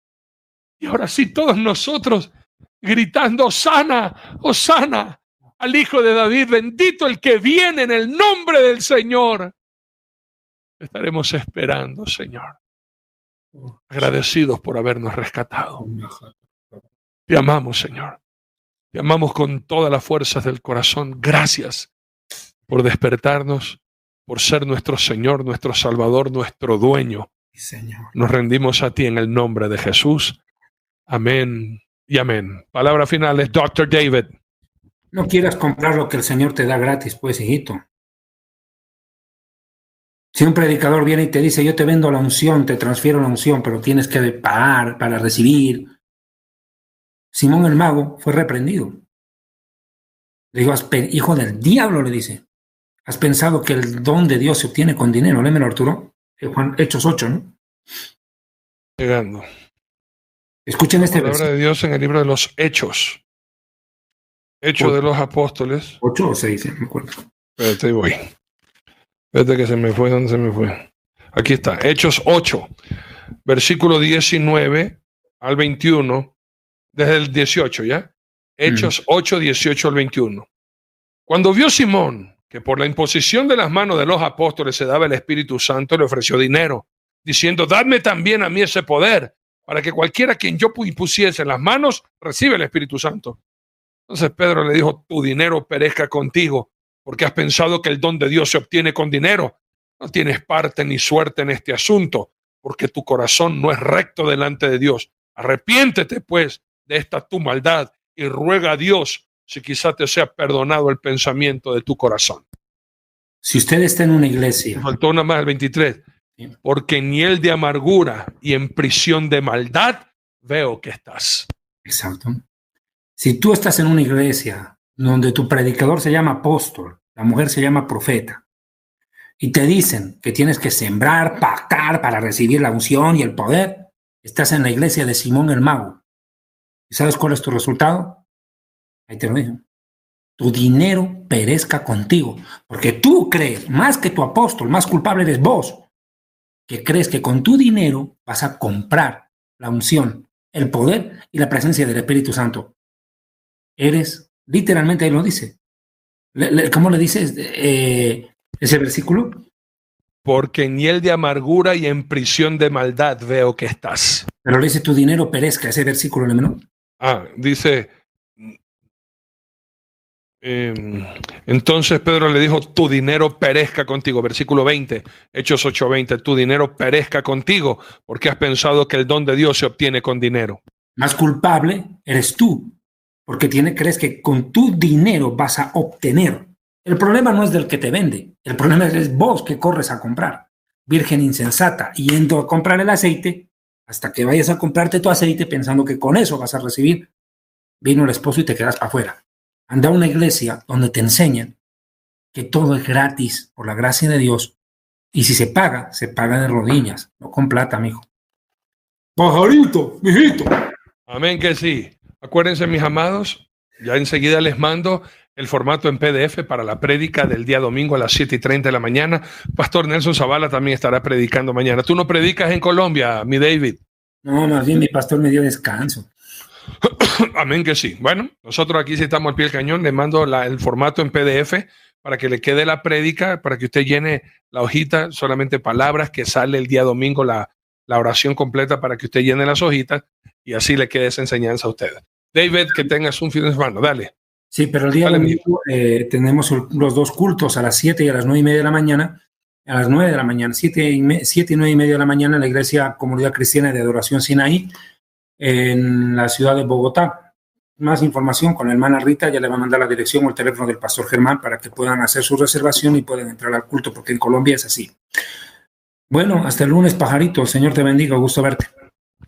Y ahora sí todos nosotros gritando, sana, sana al Hijo de David, bendito el que viene en el nombre del Señor. Estaremos esperando, Señor agradecidos por habernos rescatado. Te amamos, Señor. Te amamos con todas las fuerzas del corazón. Gracias por despertarnos, por ser nuestro Señor, nuestro Salvador, nuestro dueño. Nos rendimos a ti en el nombre de Jesús. Amén y amén. Palabra final es Dr. David. No quieras comprar lo que el Señor te da gratis, pues, hijito. Si un predicador viene y te dice, yo te vendo la unción, te transfiero la unción, pero tienes que pagar para recibir. Simón el mago fue reprendido. Le dijo, hijo del diablo, le dice, ¿has pensado que el don de Dios se obtiene con dinero? Lémelo, Arturo. Juan, Hechos 8, ¿no? Llegando. Escuchen este La palabra de Dios en el libro de los Hechos. Hechos de los Apóstoles. 8 o 6, me acuerdo. Espérate, voy. Espérate que se me fue, ¿dónde se me fue? Aquí está, Hechos 8, versículo 19 al 21, desde el 18, ¿ya? Hechos 8, 18 al 21. Cuando vio Simón que por la imposición de las manos de los apóstoles se daba el Espíritu Santo, le ofreció dinero, diciendo, dadme también a mí ese poder, para que cualquiera quien yo impusiese en las manos reciba el Espíritu Santo. Entonces Pedro le dijo, tu dinero perezca contigo porque has pensado que el don de Dios se obtiene con dinero. No tienes parte ni suerte en este asunto, porque tu corazón no es recto delante de Dios. Arrepiéntete, pues, de esta tu maldad y ruega a Dios si quizá te sea perdonado el pensamiento de tu corazón. Si usted está en una iglesia. Faltó una más, el 23. Porque en hiel de amargura y en prisión de maldad veo que estás. Exacto. Si tú estás en una iglesia donde tu predicador se llama apóstol, la mujer se llama profeta, y te dicen que tienes que sembrar, pactar para recibir la unción y el poder, estás en la iglesia de Simón el Mago. ¿Y sabes cuál es tu resultado? Ahí te lo digo. Tu dinero perezca contigo, porque tú crees, más que tu apóstol, más culpable eres vos, que crees que con tu dinero vas a comprar la unción, el poder y la presencia del Espíritu Santo. Eres Literalmente ahí lo dice. ¿Cómo le dices eh, ese versículo? Porque en hiel de amargura y en prisión de maldad veo que estás. Pero le dice tu dinero perezca, ese versículo, ¿no? Ah, dice, Em, entonces Pedro le dijo, tu dinero perezca contigo. Versículo 20, Hechos 8:20, tu dinero perezca contigo porque has pensado que el don de Dios se obtiene con dinero. Más culpable eres tú, porque tiene, crees que con tu dinero vas a obtener. El problema no es del que te vende, el problema es vos que corres a comprar. Virgen insensata, yendo a comprar el aceite, hasta que vayas a comprarte tu aceite pensando que con eso vas a recibir, vino el esposo y te quedas para afuera. Anda a una iglesia donde te enseñan que todo es gratis por la gracia de Dios. Y si se paga, se paga de rodillas, no con plata, mijo. Pajarito, mijito. Amén que sí. Acuérdense, mis amados, ya enseguida les mando el formato en PDF para la prédica del día domingo a las 7 y 30 de la mañana. Pastor Nelson Zavala también estará predicando mañana. ¿Tú no predicas en Colombia, mi David? No, más bien mi pastor me dio descanso. Amén que sí. Bueno, nosotros aquí si estamos al pie del cañón, le mando el formato en PDF para que le quede la prédica, para que usted llene la hojita, solamente palabras, que sale el día domingo la, la oración completa para que usted llene las hojitas y así le quede esa enseñanza a usted. David, que tengas un fin de semana, dale. Sí, pero el día domingo eh, tenemos los dos cultos a las 7 y a las 9 y media de la mañana. A las 9 de la mañana, 7 y, 7 y 9 y media de la mañana en la Iglesia Comunidad Cristiana de Adoración Sinaí en la ciudad de Bogotá. Más información con la hermana Rita, ya le va a mandar la dirección o el teléfono del pastor Germán para que puedan hacer su reservación y puedan entrar al culto, porque en Colombia es así. Bueno, hasta el lunes, pajarito. Señor te bendiga. Gusto verte.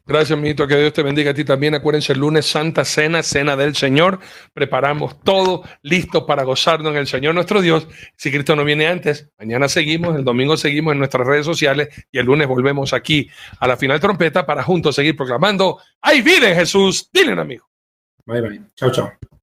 Gracias, mijito. Que Dios te bendiga a ti también. Acuérdense, el lunes, Santa Cena, Cena del Señor. Preparamos todo listo para gozarnos en el Señor nuestro Dios. Si Cristo no viene antes, mañana seguimos, el domingo seguimos en nuestras redes sociales y el lunes volvemos aquí a la final trompeta para juntos seguir proclamando. ¡Hay vida en Jesús! Dile, amigo. Bye, bye. Chao, chao.